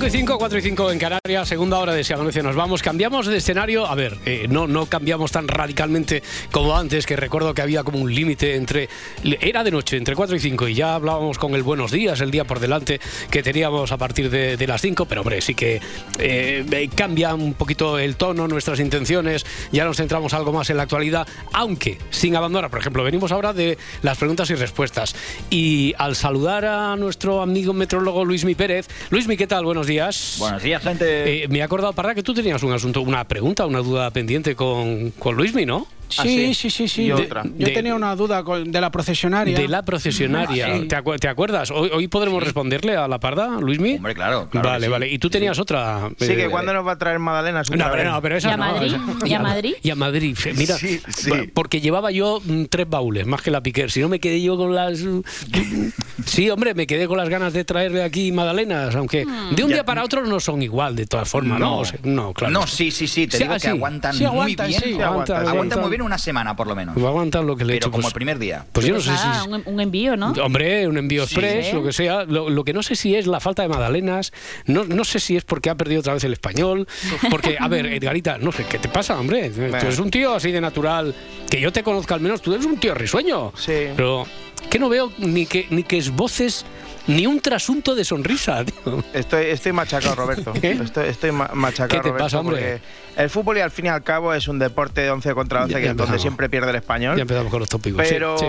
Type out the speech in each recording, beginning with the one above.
5 y 5, 4 y 5 en Canarias, segunda hora de Si Nos Vamos. Cambiamos de escenario, a ver, eh, no, no cambiamos tan radicalmente como antes, que recuerdo que había como un límite entre. Era de noche, entre 4 y 5, y ya hablábamos con el Buenos Días, el día por delante, que teníamos a partir de, de las 5, pero hombre, sí que eh, cambia un poquito el tono, nuestras intenciones, ya nos centramos algo más en la actualidad, aunque sin abandonar, por ejemplo, venimos ahora de las preguntas y respuestas. Y al saludar a nuestro amigo metrólogo Luismi Pérez, Luismi, ¿qué tal? Buenos días. Buenos días, gente. Eh, me he acordado, para que tú tenías un asunto, una pregunta, una duda pendiente con, con Luismi, ¿no? Sí, Ah, sí. sí, sí, sí. Y De- otra. Yo De- tenía una duda con- de la procesionaria. De la procesionaria. Ah, sí. ¿Te, acu- te acuerdas? Hoy, hoy podremos responderle a la parda, Luismi. Hombre, claro. claro vale, vale. Y tú tenías otra. Sí, eh, que cuando nos va a traer Magdalena su No, pero no, pero esa ¿Y a no, Madrid? esa- ¿Y a Madrid? Y a Madrid. Mira, Sí, sí. porque llevaba yo mm, tres baúles, más que la Piquer. Si no me quedé yo con las... Sí, hombre, me quedé con las ganas de traerle aquí magdalenas, aunque Hmm. de un Ya- día para otro no son igual, de todas formas, ¿no? O sea, no, claro. No, sí, sí, sí. Te Sí, digo ah, que sí. aguantan Sí, muy aguantan, bien. Aguantan aguanta. muy bien una semana, por lo menos. Va a aguantar lo que le he Pero hecho. como pues- el primer día. Pues yo no Pues sé si... un, un envío, ¿no? Hombre, un envío express, Sí. lo que sea. Lo, lo que no sé si es la falta de magdalenas, no, no sé si es porque ha perdido otra vez el español, porque, a ver, Edgarita, no sé, ¿qué te pasa, hombre? Tú eres un tío así de natural, que yo te conozca al menos, tú eres un tío risueño. Sí. Pero que no veo ni que, ni que esboces ni un trasunto de sonrisa, tío. Estoy, estoy machacado, Roberto. Estoy, estoy ma- machacado, ¿Qué te Roberto, pasa, hombre? El fútbol, y al fin y al cabo, es un deporte de 11 contra 12, Ya- que ya es donde siempre pierde el español. Ya empezamos con los tópicos. sí, pero, sí.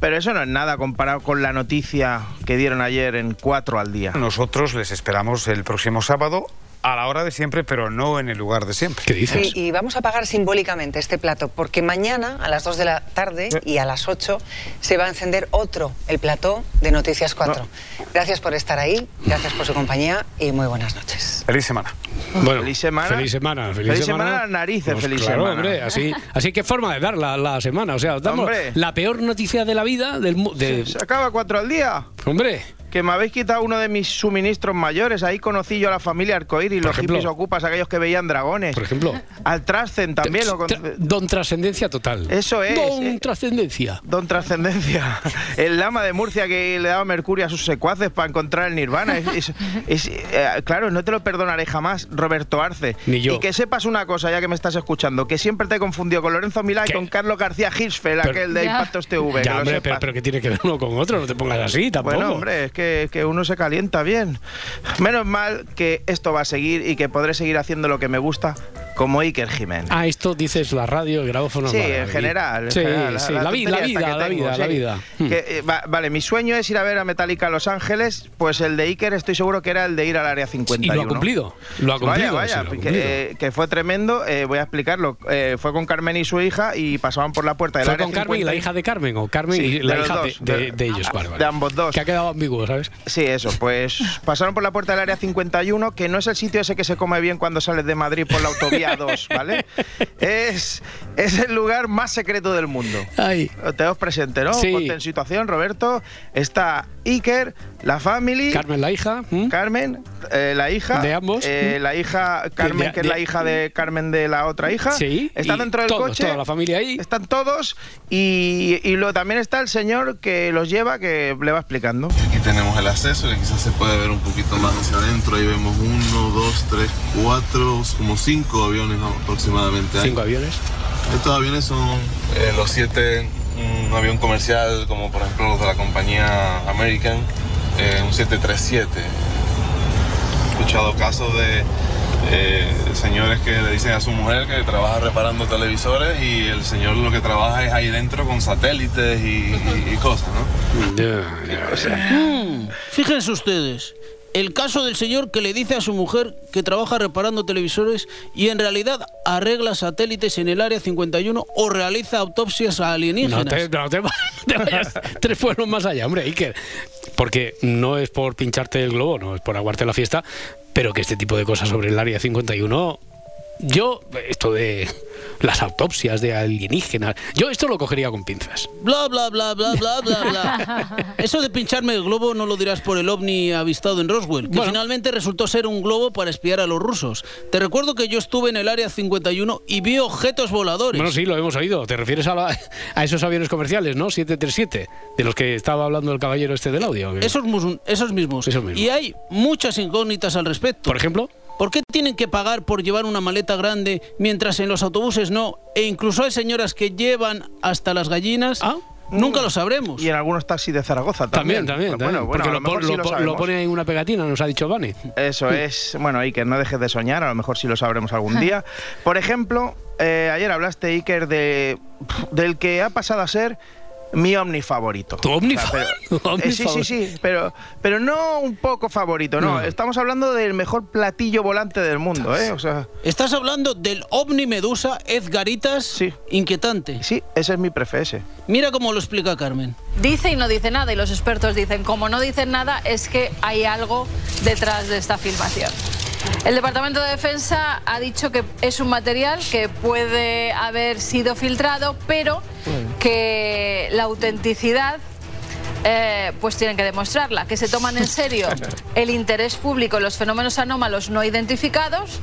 pero eso no es nada comparado con la noticia que dieron ayer en 4 al día. Nosotros les esperamos el próximo sábado a la hora de siempre, pero no en el lugar de siempre. ¿Qué dices? Y, y vamos a pagar simbólicamente este plato, porque mañana a las 2 de la tarde y a las 8 se va a encender otro, el plató de Noticias 4. Gracias por estar ahí, gracias por su compañía y muy buenas noches. Feliz semana. Bueno, Feliz semana. Feliz semana. Feliz, Feliz semana, narices, Pues feliz claro, semana. hombre, así, así que forma de dar la, la semana. O sea, os damos Hombre. la peor noticia de la vida del de, Se acaba 4 al día. Hombre, Que me habéis quitado uno de mis suministros mayores. Ahí conocí yo a la familia Arcoíris, los ejemplo. hippies ocupas, aquellos que veían dragones. por ejemplo. Al Trascen también lo con- Don Trascendencia total. Eso es, Don eh. Trascendencia. Don Trascendencia, el lama de Murcia que le daba mercurio a sus secuaces para encontrar el nirvana. Es, es- es- eh, claro, no te lo perdonaré jamás, Roberto Arce. Ni yo. Y que sepas una cosa, ya que me estás escuchando, que siempre te he confundido con Lorenzo Milá y con Carlos García Hirschfeld, aquel de Ya. Impactos TV. Ya, hombre, pero, pero que tiene que ver uno con otro, no te pongas así tampoco. Bueno, hombre, es que, que uno se calienta bien. Menos mal que esto va a seguir y que podré seguir haciendo lo que me gusta, como Iker Jiménez. Ah, esto dices la radio, el grabófono. Sí, en general. en Sí, general, sí, la, vi- la vida, la vida, la vida. Que, eh, va- vale, mi sueño es ir a ver a Metallica a Los Ángeles, pues el de Iker estoy seguro que era el de ir al área Y 51. lo ha cumplido. Lo ha cumplido. Vaya, vaya, que, eh, que fue tremendo. eh, voy a explicarlo. Eh, fue con Carmen y su hija y pasaban por la puerta del ¿Fue área con Carmen y la 51. hija de Carmen o Carmen y de la los hija dos, de, de- de- de ellos? Vale, vale. de ambos dos. Que ha quedado ambiguo, ¿sabes? Sí, eso, pues pasaron por la puerta del área 51, que no es el sitio ese que se come bien cuando sales de Madrid por la autovía 2, ¿vale? Es, es el lugar más secreto del mundo. Ay. Te os presente, ¿no? Sí. Ponte en situación, Roberto. Está Iker, la family. Carmen, la hija. Carmen, eh, la hija. De ambos. eh, la hija Carmen, De- que es la hija de Carmen de la otra hija. Sí, Está dentro del todos, coche. toda la familia ahí. Están todos. Y, y luego también está el señor que los lleva, que le va explicando. Aquí tenemos el acceso, que quizás se puede ver un poquito más hacia adentro. Ahí vemos uno, dos, tres, cuatro, como cinco aviones ¿no? aproximadamente. ahí. Cinco aviones. Estos aviones son eh, los siete, un avión comercial como por ejemplo los de la compañía American, eh, un 737. He escuchado casos de eh, señores que le dicen a su mujer que trabaja reparando televisores y el señor lo que trabaja es ahí dentro con satélites y, y- y cosas, ¿no? Ya, ya. Mm, fíjense ustedes, el caso del señor que le dice a su mujer que trabaja reparando televisores y en realidad arregla satélites en el área 51 o realiza autopsias a No alienígenas. no vayas tres pueblos más allá, hombre, Iker. Porque no es por pincharte el globo, no es por aguarte la fiesta, pero que este tipo de cosas sobre el área 51 yo, esto de las autopsias de alienígenas, yo esto lo cogería con pinzas. Bla, bla, bla, bla, bla, bla, bla. Eso de pincharme el globo no lo dirás por el ovni avistado en Roswell, que Bueno. finalmente resultó ser un globo para espiar a los rusos. Te recuerdo que yo estuve en el área 51 y vi objetos voladores. Bueno, sí, lo hemos oído. ¿Te refieres a, la- a esos aviones comerciales, no? 737, de los que estaba hablando el caballero este del audio. Esos, esos mismos. Esos mismos. Y hay muchas incógnitas al respecto. Por ejemplo, ¿Por qué tienen que pagar por llevar una maleta grande mientras en los autobuses no? E incluso hay señoras que llevan hasta las gallinas. Ah. Nunca lo sabremos. Y en algunos taxis de Zaragoza también, también. también, Bueno, también. bueno, porque lo, sí lo pone en una pegatina, nos ha dicho Vane. Eso es, bueno, que no dejes de soñar, a lo mejor sí lo sabremos algún día. Por ejemplo, eh, ayer hablaste, Iker, de, del que ha pasado a ser mi ovni favorito. ¿Tu ovni pero- ovni eh, sí, sí, favorito? sí, pero, pero no un poco favorito, no. No. Estamos hablando del mejor platillo volante del mundo, ¿eh? O sea, Estás hablando del ovni medusa Edgaritas Sí. inquietante. sí, ese es mi prefe Mira cómo lo explica Carmen. Dice y no dice nada y los expertos dicen, como no dicen nada, es que hay algo detrás de esta filmación. El Departamento de Defensa ha dicho que es un material que puede haber sido filtrado, pero que la autenticidad eh, pues tienen que demostrarla, que se toman en serio el interés público en los fenómenos anómalos no identificados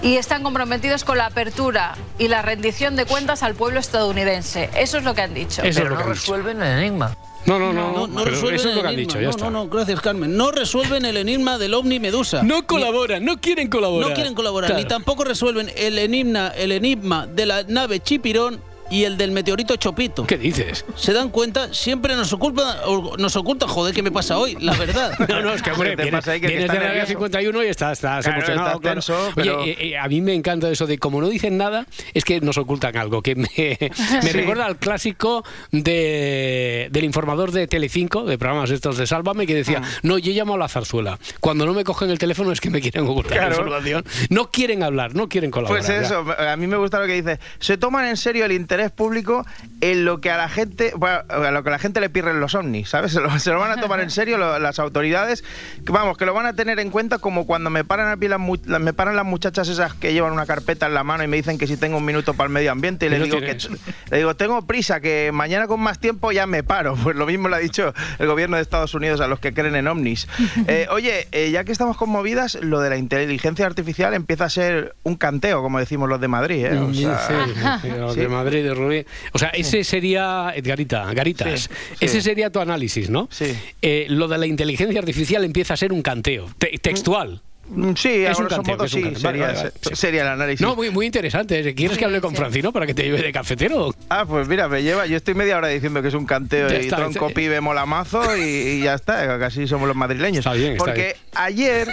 y están comprometidos con la apertura y la rendición de cuentas al pueblo estadounidense. Eso es lo que han dicho. Eso es lo que dicho. resuelven el enigma. No, no, no, No, no pero resuelven eso es lo el que han enigma. dicho, ya no, está. no, no, gracias Carmen. No resuelven el enigma del ovni medusa. No colaboran, no quieren colaborar. No quieren colaborar, Claro. ni tampoco resuelven el enigma, el enigma de la nave Chipirón y el del meteorito Chopito. ¿Qué dices? ¿Se dan cuenta? Siempre nos ocultan, nos ocultan, joder, ¿qué me pasa hoy? La verdad. No, no, es que hombre, ¿Qué te vienes, pasa ahí, que vienes área nervioso? 51 y estás, estás Claro, emocionado. está claro. tenso, Oye, pero- eh, eh, a mí me encanta eso de como no dicen nada, es que nos ocultan algo, que me, me Sí. recuerda al clásico de, del informador de Telecinco, de programas estos de Sálvame, que decía, Ah. no, yo llamo a la zarzuela. Cuando no me cogen el teléfono es que me quieren ocultar Claro. información. No quieren hablar, no quieren colaborar. Pues ya. eso, a mí me gusta lo que dice. Se toman en serio el interés público en lo que a la gente, bueno, a lo que a la gente le pirren los ovnis, ¿sabes? Se lo, se lo van a tomar en serio lo- las autoridades. que Vamos, que lo van a tener en cuenta como cuando me paran a pie las, me paran las muchachas esas que llevan una carpeta en la mano y me dicen que si tengo un minuto para el medio ambiente y le digo que tienes. le digo, tengo prisa, que mañana con más tiempo ya me paro. Pues lo mismo le ha dicho el gobierno de Estados Unidos a los que creen en ovnis. Eh, oye, eh, ya que estamos conmovidas, lo de la inteligencia artificial empieza a ser un canteo, como decimos los de Madrid. ¿eh? O Sí, sea, sí, sí, los sí. de Madrid, de Rubí. O sea, ese sería, Edgarita, Garitas, Sí, sí. ese sería tu análisis, ¿no? Sí. Eh, lo de la inteligencia artificial empieza a ser un canteo, te- textual. Mm, Sí, a Es un canteo, modo es un sí, canteo. Vale, sería, vale, vale, sí. sería el análisis. No, muy, muy interesante. ¿Quieres que hable con Sí. Francino para que te lleve de cafetero? Ah, pues mira, me lleva. Yo estoy media hora diciendo que es un canteo Ya y está, tronco está- pibe molamazo y, y ya está. Casi somos los madrileños. Está bien, está Porque bien. ayer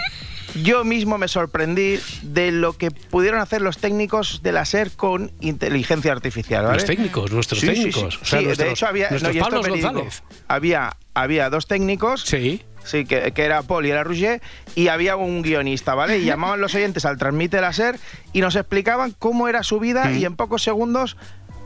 yo mismo me sorprendí de lo que pudieron hacer los técnicos de la SER con inteligencia artificial. ¿vale? Los técnicos, nuestros Sí, técnicos. sí. O sea, Sí, nuestros- de hecho había, nuestros y esto. González. había, había dos técnicos. Sí. Sí, que, que era Paul y era Roger, y había un guionista, ¿vale? Y llamaban los oyentes al transmite la SER y nos explicaban cómo era su vida Mm. y en pocos segundos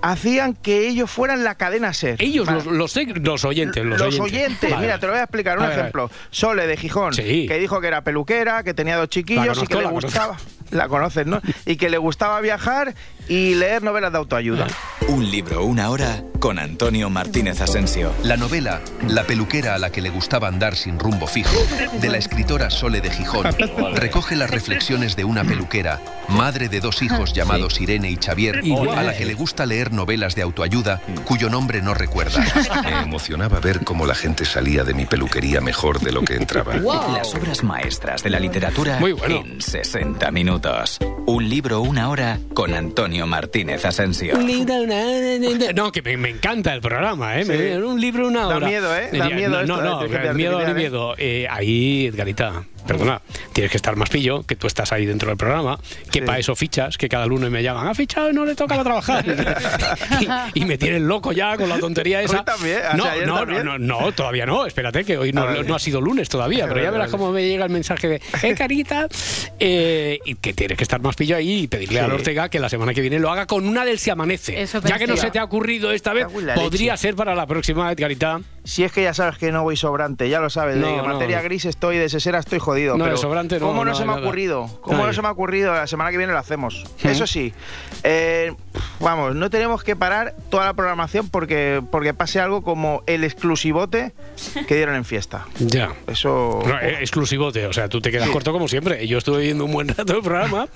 hacían que ellos fueran la cadena SER. Ellos, Vale. los, los, tec- los oyentes. Los, oyentes, Vale, mira, te lo voy a explicar. Un A ver. ejemplo. Sole de Gijón, Sí. que dijo que era peluquera, que tenía dos chiquillos y que le conozco. gustaba. La conoces, ¿no? Y que le gustaba viajar y leer novelas de autoayuda. Un libro, una hora con Antonio Martínez Asensio. La novela La peluquera a la que le gustaba andar sin rumbo fijo, de la escritora Sole de Gijón, recoge las reflexiones de una peluquera, madre de dos hijos llamados Irene y Xavier, a la que le gusta leer novelas de autoayuda cuyo nombre no recuerda. Me emocionaba ver cómo la gente salía de mi peluquería mejor de lo que entraba. Las obras maestras de la literatura Muy bueno. en 60 minutos. Un libro, una hora con Antonio Martínez Asensio. No, que me, me encanta el programa, ¿eh? Sí. Me- un libro, una Da hora. miedo, ¿eh? Da Eh, miedo No, esto no, la no, miedo ¿eh? miedo. Eh, ahí, Edgarita, perdona, tienes que estar más pillo, que tú estás ahí dentro del programa, que Sí. para eso fichas, que cada lunes me llaman, ha fichado y no le toca trabajar. y, y me tienen loco ya con la tontería esa. Hoy también, no, sea, no, también. no, no, no, todavía no, espérate, que hoy no, Ah, vale. no ha sido lunes todavía, pero ya verás vale. cómo me llega el mensaje de, eh, carita, eh, y que tienes que estar más pillo ahí y pedirle Sí. a Ortega que la semana que viene lo haga con una del Se Amanece. Eso ya que no se te ha ocurrido esta vez, la podría leche. ser para la próxima, Edgarita. Si es que ya sabes que no voy sobrante, ya lo sabes. No, materia gris estoy, de sesera estoy jodido. No, pero sobrante no, ¿Cómo no, se me ha ocurrido? ¿Cómo no se me ha ocurrido? La semana que viene lo hacemos. Eso sí, eh, vamos, no tenemos que parar toda la programación porque, porque pase algo como el exclusivote que dieron en fiesta. Ya. Eso. No, eh, exclusivote, o sea, tú te quedas corto como siempre. Yo estuve viendo un buen rato el programa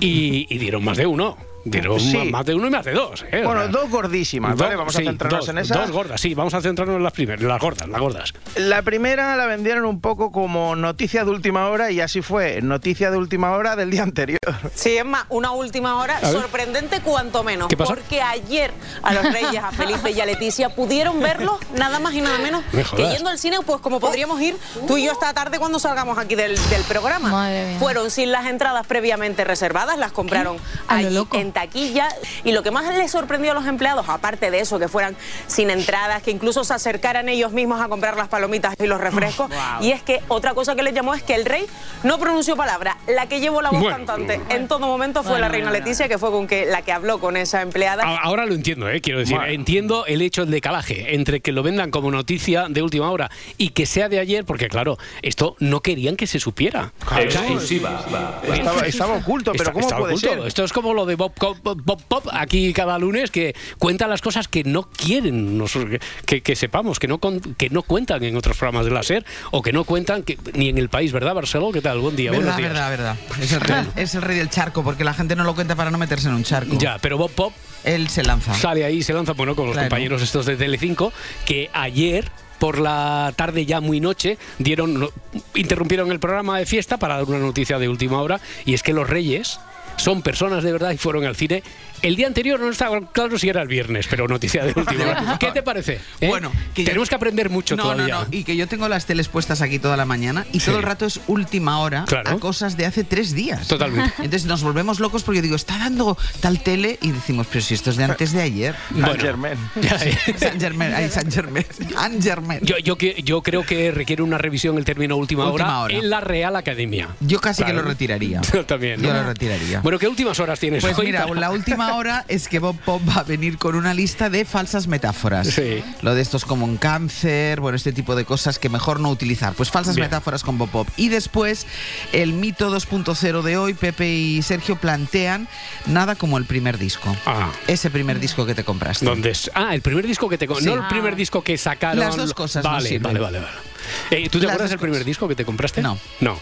y, y dieron más de uno. Dieron Sí. ma- más de uno y más de dos. ¿eh? Bueno, dos gordísimas, ¿vale? Vamos a sí, centrarnos dos, en esas. Dos gordas, sí, vamos a centrarnos en las primeras, las gordas, las gordas. La primera la vendieron un poco como noticia de última hora y así fue, noticia de última hora del día anterior. Sí, es más, una última hora sorprendente cuanto menos. ¿Qué pasó? Porque ayer a los Reyes, a Felipe y a Leticia pudieron verlos nada más y nada menos Me que yendo al cine, pues como podríamos ir tú y yo esta tarde cuando salgamos aquí del, del programa. Fueron sin las entradas previamente reservadas, las compraron allí en taquilla. Y lo que más les sorprendió a los empleados, aparte de eso, que fueran sin entradas, que incluso se acercaran ellos mismos a comprar las palomitas y los refrescos. Y es que otra cosa que les llamó es que el rey no pronunció palabra. La que llevó la voz Bueno. cantante en todo momento fue Bueno, la reina bueno, Leticia, que fue con que la que habló con esa empleada. A- Ahora lo entiendo, ¿eh? quiero decir, entiendo el hecho del decalaje entre que lo vendan como noticia de última hora y que sea de ayer, porque claro, esto no querían que se supiera. Claro. O sea, Exclusiva. Estaba- estaba oculto, pero ¿cómo estaba puede ser? Esto es como lo de Bob Bob, Bob Pop aquí cada lunes que cuenta las cosas que no quieren nosotros, que, que sepamos, que no, con- que no cuentan en otros programas de la SER o que no cuentan que, ni en el país, ¿verdad, Barceló? ¿Qué tal? Buen día, Verdad, verdad, verdad. Es el, rey, es el rey del charco, porque la gente no lo cuenta para no meterse en un charco. Ya, pero Bob Pop Él se lanza. sale ahí, se lanza, bueno, con los Claro. compañeros estos de Telecinco, que ayer por la tarde ya muy noche dieron interrumpieron el programa de fiesta para dar una noticia de última hora y es que los Reyes son personas de verdad y fueron al cine. El día anterior no estaba claro si era el viernes, pero noticia de última hora. ¿Qué te parece? eh? Bueno, que yo- tenemos que aprender mucho No, todavía. no, no. Y que yo tengo las teles puestas aquí toda la mañana y Sí. todo el rato es última hora Claro. a cosas de hace tres días. Totalmente. Entonces nos volvemos locos porque yo digo, está dando tal tele y decimos, pero si esto es de antes de ayer. Bueno. Germain. San Germain, ay, San Germain. San Germain. Yo, yo, que- yo creo que requiere una revisión el término última, Última hora, hora. en la Real Academia. Yo casi que lo retiraría. Yo también. Yo lo retiraría. Bueno, ¿qué últimas horas tienes Pues mira, la última hora es que Bob Pop va a venir con una lista de falsas metáforas. Sí. Lo de estos como un cáncer, bueno, este tipo de cosas que mejor no utilizar. Pues falsas Bien. metáforas con Bob Pop. Y después, el mito 2.0 de hoy, Pepe y Sergio plantean nada como el primer disco. Ah. Ese primer disco que te compraste. ¿Dónde es? Ah, el primer disco que te... co- Sí. No el primer disco que sacaron... Las dos cosas Vale, vale, vale. vale. Eh, ¿Tú te Las acuerdas del primer disco que te compraste? No. No.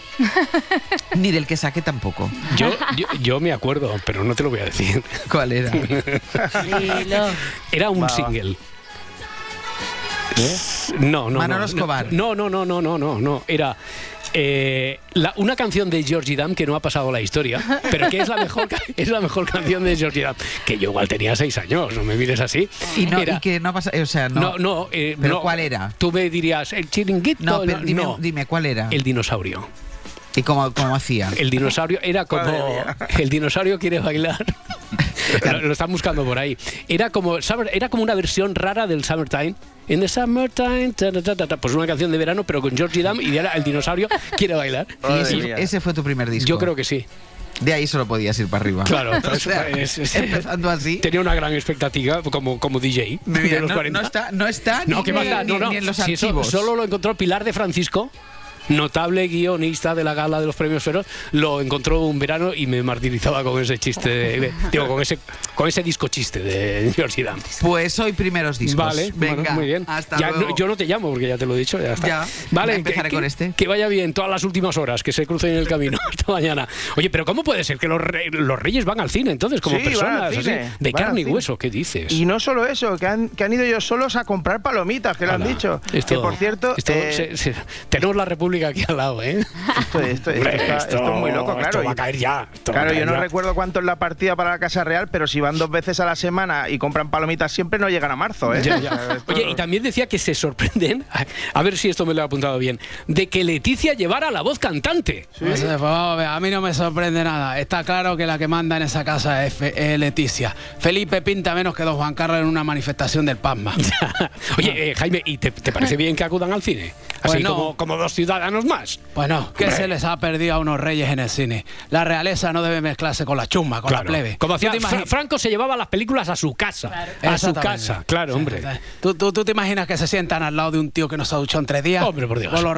Ni del que saqué tampoco. Yo, yo, yo me acuerdo, pero no te lo voy a decir. ¿Cuál era? Era un Va, va. single. No, no. Manolo no, Escobar. No, no, no, no, no, no, no. Era eh, la- una canción de Georgie Dam que no ha pasado la historia, pero que es la mejor, es la mejor canción de Georgie Dam. Que yo igual tenía seis años, no me mires así. Y, no, Era- y que no pasa, o sea, no. no, no, eh, ¿Pero no. cuál era? Tú me dirías, el chiringuito. No, pero dime, ¿cuál era? El dinosaurio. ¿Y cómo, cómo hacía? El dinosaurio era como. El dinosaurio quiere bailar. lo, lo están buscando por ahí. Era como. Era como una versión rara del Summertime. In the summertime, ta, ta, ta, ta, ta. pues una canción de verano, pero con Georgie Dam y era el dinosaurio quiere bailar. Y ese, ese fue tu primer disco. Yo creo que sí. De ahí solo podías ir para arriba. Claro, O por eso sea, es- es- empezando así. Tenía una gran expectativa como, como DJ Mira, de los no, 40. no está, no está No, ni, que ni- no, no. ni en los Si eso archivos. solo lo encontró Pilar de Francisco, notable guionista de la gala de los premios Feroz, lo encontró un verano y me martirizaba con ese chiste, de- de- digo, con ese, con ese disco chiste de Georgie Dan. Pues hoy primeros discos. Vale, Venga, bueno, muy bien. Hasta Ya luego. no- yo no te llamo porque ya te lo he dicho, ya está. Ya, vale, empezaré que, con que- este. Que vaya bien todas las últimas horas, que se crucen en el camino hasta mañana. Oye, pero ¿cómo puede ser que los, re- los reyes van al cine entonces como Sí, personas así, de van carne y hueso? ¿Qué dices? Y no solo eso, que han, que han ido ellos solos a comprar palomitas, que lo han dicho. Esto- que por cierto, esto eh, se- se- tenemos la República aquí al lado, ¿eh? esto, esto- esto Hombre, está- esto- esto es muy loco, claro. esto va a caer ya, Claro, caer yo no ya. recuerdo cuánto es la partida para la Casa Real, pero si van dos veces a la semana y compran palomitas siempre, no llegan a marzo, ¿eh? Ya, ya. Esto- Oye, y también decía que se sorprenden, a, a ver si esto me lo he apuntado bien, de que Leticia llevara la voz cantante. Pues, pues vamos a ver, a mí no me sorprende nada. Está claro que la que manda en esa casa es, Fe- es Leticia. Felipe pinta menos que dos Juan Carlos en una manifestación del PASMA. Oye, eh, Jaime, ¿y te, te parece bien que acudan al cine? Así Pues no. como, como dos ciudadanos. danos más. Bueno, ¿qué Hombre. se les ha perdido a unos reyes en el cine? La realeza no debe mezclarse con la chumba, con Claro. la plebe. Como hacía ¿Tú te Fra- Franco se llevaba las películas a su casa. A su casa, claro, hombre. ¿Tú, tú, tú te imaginas que se sientan al lado de un tío que no se ha duchado en tres días? Hombre, por Dios. Con los,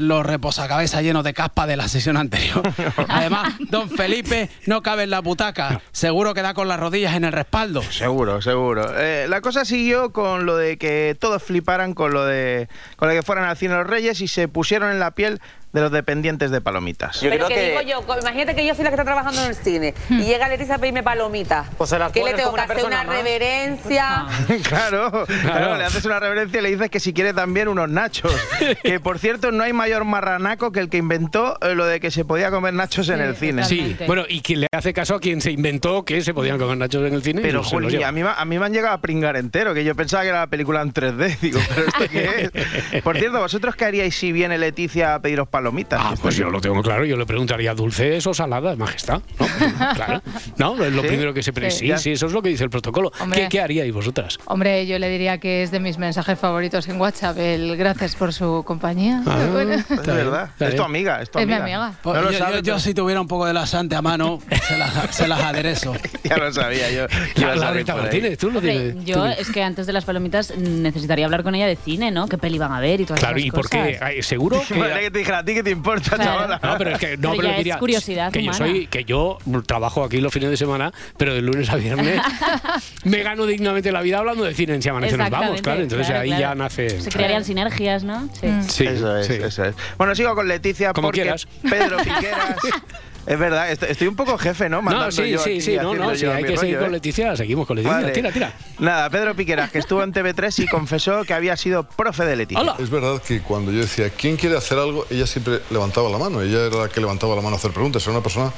los reposacabezas llenos de caspa de la sesión anterior. Además, don Felipe no cabe en la butaca. Seguro que da con las rodillas en el respaldo. Seguro, seguro. Eh, la cosa siguió con lo de que todos fliparan con lo de con lo de que fueran al cine los reyes y se pusieron en la piel de los dependientes de palomitas. Pero que, digo yo, co- imagínate que yo soy la que está trabajando en el cine y llega Leticia a pedirme palomitas. Pues se las ¿Qué le tengo que una hacer? Una más. reverencia. claro, claro, le haces una reverencia y le dices que si quiere también unos nachos. que por cierto, no hay mayor marranaco que el que inventó eh, lo de que se podía comer nachos en el cine. Sí, bueno, y que le hace caso a quien se inventó que se podían comer nachos en el cine. Pero, los Juli, a mí, a mí me han llegado a pringar entero, que yo pensaba que era la película en 3D. Digo, ¿pero esto qué es? Por cierto, ¿vosotros qué haríais si viene Leticia a pediros palomitas? Ah, pues yo lo tengo claro, yo le preguntaría dulces o saladas, majestad. ¿no? claro. No, es lo ¿Sí? primero que se pre- Sí. sí, sí, eso es lo que dice el protocolo. Hombre. ¿Qué, qué haríais vosotras? Hombre, yo le diría que es de mis mensajes favoritos en WhatsApp, el gracias por su compañía. Ah, Bueno. Es verdad, es tu amiga, es tu Es mi amiga. amiga. Pues No lo yo, sabes, yo- si tuviera un poco de laxante a mano, se las, se las aderezo. ya lo sabía yo. que La, ibas a ir Rita por ahí. Martínez, tú lo Hombre, tienes. yo tú- es que antes de las palomitas necesitaría hablar con ella de cine, ¿no? ¿Qué peli van a ver y todas Claro, esas ¿y por qué? cosas. ¿Seguro que.? Vale, que te dijera a ti que te importa, Claro. chavala. No, pero es que no, Pero pero ya es diría curiosidad que yo soy que yo trabajo aquí los fines de semana, pero de lunes a viernes me gano dignamente la vida hablando de cine en Si amanece nos vamos, Exactamente, claro, entonces claro, ahí claro. ya nace Se crearían sinergias, ¿no? Sí. Sí, eso es, sí. eso es. Bueno, sigo con Leticia Como porque quieras. Pedro Piqueras. es verdad, est- estoy un poco jefe, ¿no? No, Mandando sí, yo sí, sí, no, no, sí, yo hay que seguir rollo, con ¿eh? Leticia, seguimos con Leticia, Vale. tira, tira. Nada, Pedro Piqueras, que estuvo en TV3 y confesó que había sido profe de Leticia. Es verdad que cuando yo decía, ¿quién quiere hacer algo? Ella siempre levantaba la mano. Ella era la que levantaba la mano a hacer preguntas. Era una persona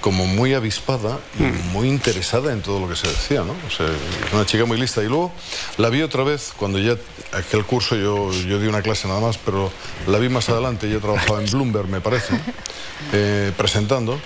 como muy avispada y Hmm. muy interesada en todo lo que se decía, ¿no? O sea, una chica muy lista. Y luego la vi otra vez cuando ya, aquel curso yo, yo di una clase nada más, pero la vi más adelante. Ella trabajaba en Bloomberg, me parece, eh, presentando. mundo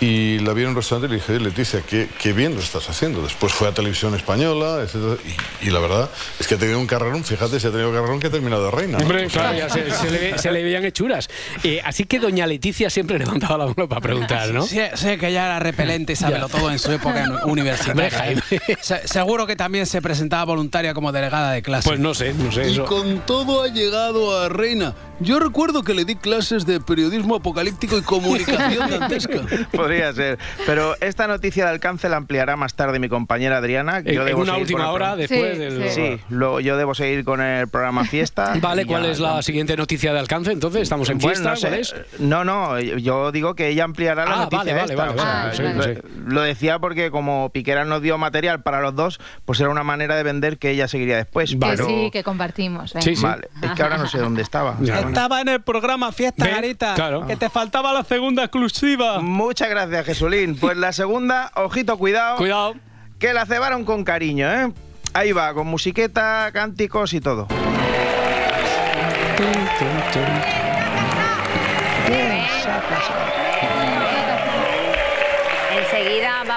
Y la vi en un restaurante y le dije, "Oye, Leticia, qué, qué bien lo estás haciendo. Después fue a Televisión Española, etcétera, y, y la verdad es que ha tenido un carrerón, fíjate, si ha tenido carrerón que ha terminado de reina. claro, ya se, se le, ve- se le veían hechuras. Eh, así que doña Leticia siempre levantaba la mano para preguntar, ¿no? Sí, sé que ya era repelente y sábelo todo en su época en- universitaria. Se- seguro que también se presentaba voluntaria como delegada de clase. Pues no sé, no sé. Y Eso. con todo ha llegado a reina. Yo recuerdo que le di clases de periodismo apocalíptico y comunicación dantesca. Podría ser. Pero esta noticia de alcance la ampliará más tarde mi compañera Adriana. En- yo en debo una última hora programa. después Sí, del- Sí, luego yo debo seguir con el programa Fiesta. Vale, ¿cuál ya- es la siguiente noticia de alcance? Entonces, ¿estamos en Bueno, fiesta? no, sé. ¿Cuál es? no, no, yo digo que ella ampliará la Ah, noticia vale, vale, esta. vale, o sea, lo, decía porque como Piquera nos dio material para los dos, pues era una manera de vender que ella seguiría después. Que pero... sí, que compartimos. venga. Vale, es que ahora no sé dónde estaba. Estaba en el programa Fiesta, Garita. Claro. Que te faltaba la segunda exclusiva. Muchas gracias, Jesulín. Pues la segunda, ojito, cuidado. Cuidado. Que la cebaron con cariño, ¿eh? Ahí va, con musiqueta, cánticos y todo.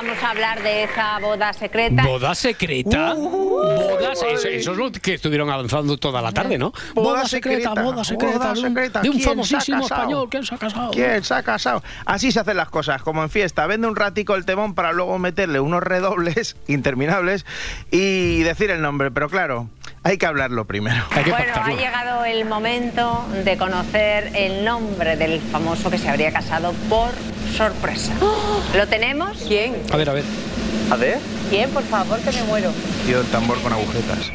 Vamos a hablar de esa boda secreta. ¿Boda secreta? Bodas, eso, eso es lo que estuvieron avanzando toda la tarde, ¿no? Boda secreta, boda secreta, boda de un- secreta. de un ¿Quién se ha famosísimo español. ¿Quién se ha casado? ¿Quién se ha casado? Así se hacen las cosas, como en fiesta. Vende un ratico el temón para luego meterle unos redobles interminables y decir el nombre. Pero claro, hay que hablarlo primero. Bueno, ha llegado el momento de conocer el nombre del famoso que se habría casado por sorpresa. ¿Lo tenemos? ¿Quién? A ver, a ver. A ver. ¿Quién? Por favor, que me muero. Tío, el tambor con agujetas.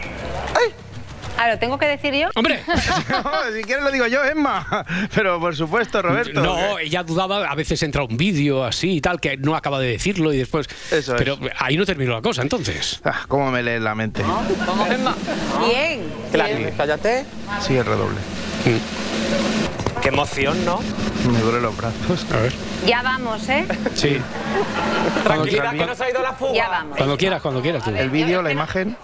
Ah, ¿lo tengo que decir yo? ¡Hombre! si quieres lo digo yo, Emma. Pero por supuesto, Roberto. No, ella dudaba, a veces entra un vídeo así y tal, que no acaba de decirlo y después... Eso es. Pero ahí no terminó la cosa, entonces. Ah, ¿Cómo me lees la mente? Vamos, Emma. ¿Quién? Cállate. Sí, el redoble. Qué emoción, ¿no? Me duelen los brazos. A ver. Ya vamos, ¿eh? Sí. Tranquila, que nos ha ido la fuga. Ya vamos. Cuando quieras, cuando quieras tú. El vídeo, la imagen.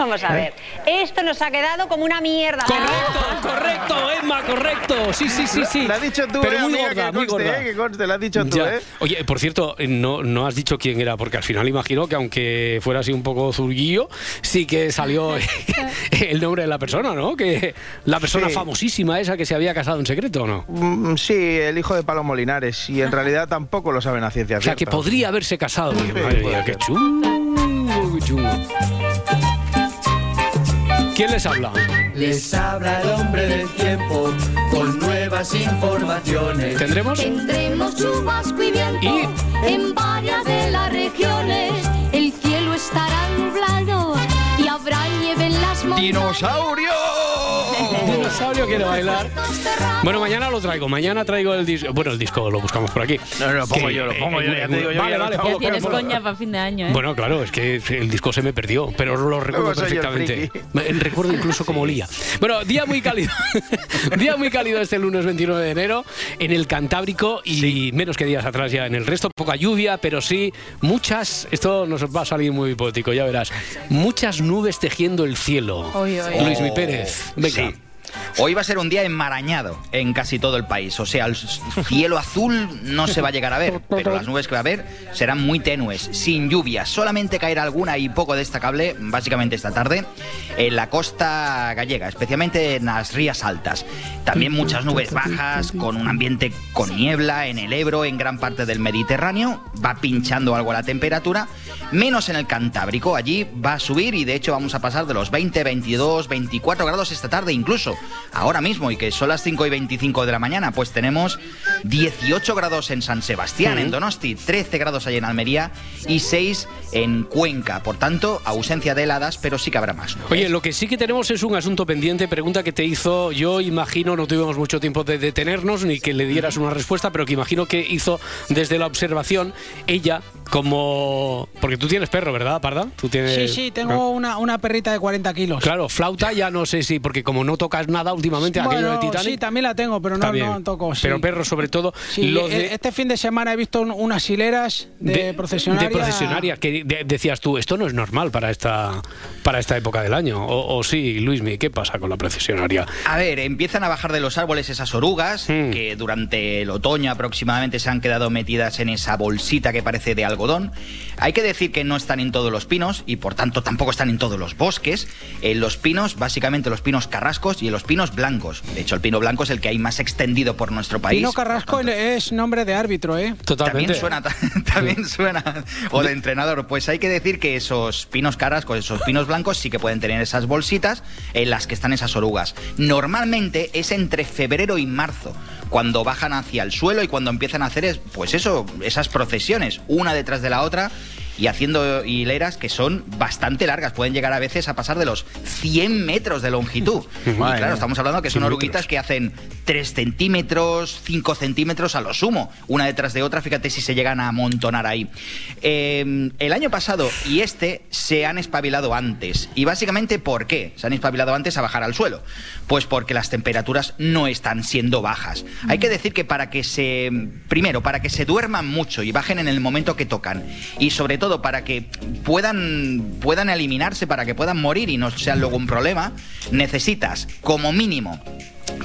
Vamos a ver. Esto nos ha quedado como una mierda. Correcto, correcto, Emma, correcto. Sí, sí, sí, sí. Lo has dicho tú, Pero eh, muy amiga, gorda, que muy conste, gorda. eh, que conste, lo has dicho tú, Ya. ¿eh? Oye, por cierto, eh, no, no has dicho quién era, porque al final imagino que aunque fuera así un poco zurguillo, sí que salió el nombre de la persona, ¿no? Que la persona Sí. famosísima esa que se había casado en secreto, ¿o no? Mm, Sí, el hijo de Palo Molinares. Y en realidad tampoco lo saben a ciencia O sea, que podría haberse casado. Madre puede mía, qué ser. chungo, qué chungo. ¿Quién les habla? Les habla el hombre del tiempo con nuevas informaciones. ¿Tendremos? Tendremos chubasco y viento en varias de las regiones. El cielo estará nublado y habrá nieve en las montañas. ¡Dinosaurio! Dinosaurio quiere bailar. Bueno, mañana lo traigo. Mañana traigo el disco. Bueno, el disco lo buscamos por aquí. No, no, lo pongo Que, yo, lo pongo eh, yo, ya te digo yo, Vale, ya vale, ponlo, Tienes ponlo. coña para fin de año, ¿eh? Bueno, claro, es que el disco se me perdió, pero lo recuerdo perfectamente. Me- Recuerdo incluso cómo olía. Bueno, día muy cálido. día muy cálido este lunes 29 de enero en el Cantábrico y menos que días atrás ya en el resto. Poca lluvia, pero sí muchas. Esto nos va a salir muy poético, ya verás. Muchas nubes tejiendo el cielo. Oy, oy. Luis Mi Pérez, venga. Sí. Hoy va a ser un día enmarañado en casi todo el país. O sea, el cielo azul no se va a llegar a ver, pero las nubes que va a haber serán muy tenues, sin lluvia. Solamente caerá alguna y poco destacable, básicamente esta tarde, en la costa gallega, especialmente en las rías altas. También muchas nubes bajas, con un ambiente con niebla en el Ebro, en gran parte del Mediterráneo. Va pinchando algo la temperatura, menos en el Cantábrico. Allí va a subir y de hecho vamos a pasar de los 20, 22, 24 grados esta tarde incluso. Ahora mismo, y que son las 5 y 25 de la mañana, pues tenemos 18 grados en San Sebastián, en Donosti, 13 grados allí en Almería y 6 en Cuenca. Por tanto, ausencia de heladas, pero sí que habrá más. Oye, lo que sí que tenemos es un asunto pendiente, pregunta que te hizo, yo imagino, no tuvimos mucho tiempo de detenernos ni que le dieras una respuesta, pero que imagino que hizo desde la observación ella como... Porque tú tienes perro, ¿verdad, Parda? Tú tienes... Sí, sí, tengo una, una perrita de 40 kilos. Claro, flauta ya no sé si, porque como no tocas nada últimamente, aquello de Titanic... sí, también la tengo, pero no, no toco. sí. Pero perro sobre todo... Sí, lo e- de- este fin de semana he visto un- unas hileras de, procesionarias. de procesionarias, que de- decías tú, esto no es normal para esta, para esta época del año. O, o sí, Luismi, ¿qué pasa con la procesionaria? A ver, empiezan a bajar de los árboles esas orugas Hmm. que durante el otoño aproximadamente se han quedado metidas en esa bolsita que parece de algodón. Hay que decir que no están en todos los pinos y por tanto tampoco están en todos los bosques. En los pinos, básicamente los pinos carrascos y en los pinos blancos. De hecho, el pino blanco es el que hay más extendido por nuestro país. Pino Carrasco es nombre de árbitro, ¿eh? También suena, también suena. O de entrenador. Pues hay que decir que esos pinos carrascos, esos pinos blancos, sí que pueden tener esas bolsitas en las que están esas orugas. Normalmente es entre febrero y marzo, cuando bajan hacia el suelo y cuando empiezan a hacer, es- pues eso, esas procesiones, una detrás de la otra. Y haciendo hileras que son bastante largas, pueden llegar a veces a pasar de los 100 metros de longitud. Y claro, estamos hablando que son 100 oruguitas que hacen 3 centímetros, 5 centímetros a lo sumo, una detrás de otra, fíjate si se llegan a amontonar ahí. Eh, el año pasado y este se han espabilado antes. Y básicamente, ¿por qué? Se han espabilado antes a bajar al suelo. Pues porque las temperaturas no están siendo bajas. Hay que decir que para que se, primero, para que se duerman mucho y bajen en el momento que tocan, y sobre todo para que puedan, puedan eliminarse, para que puedan morir y no sea luego un problema, necesitas como mínimo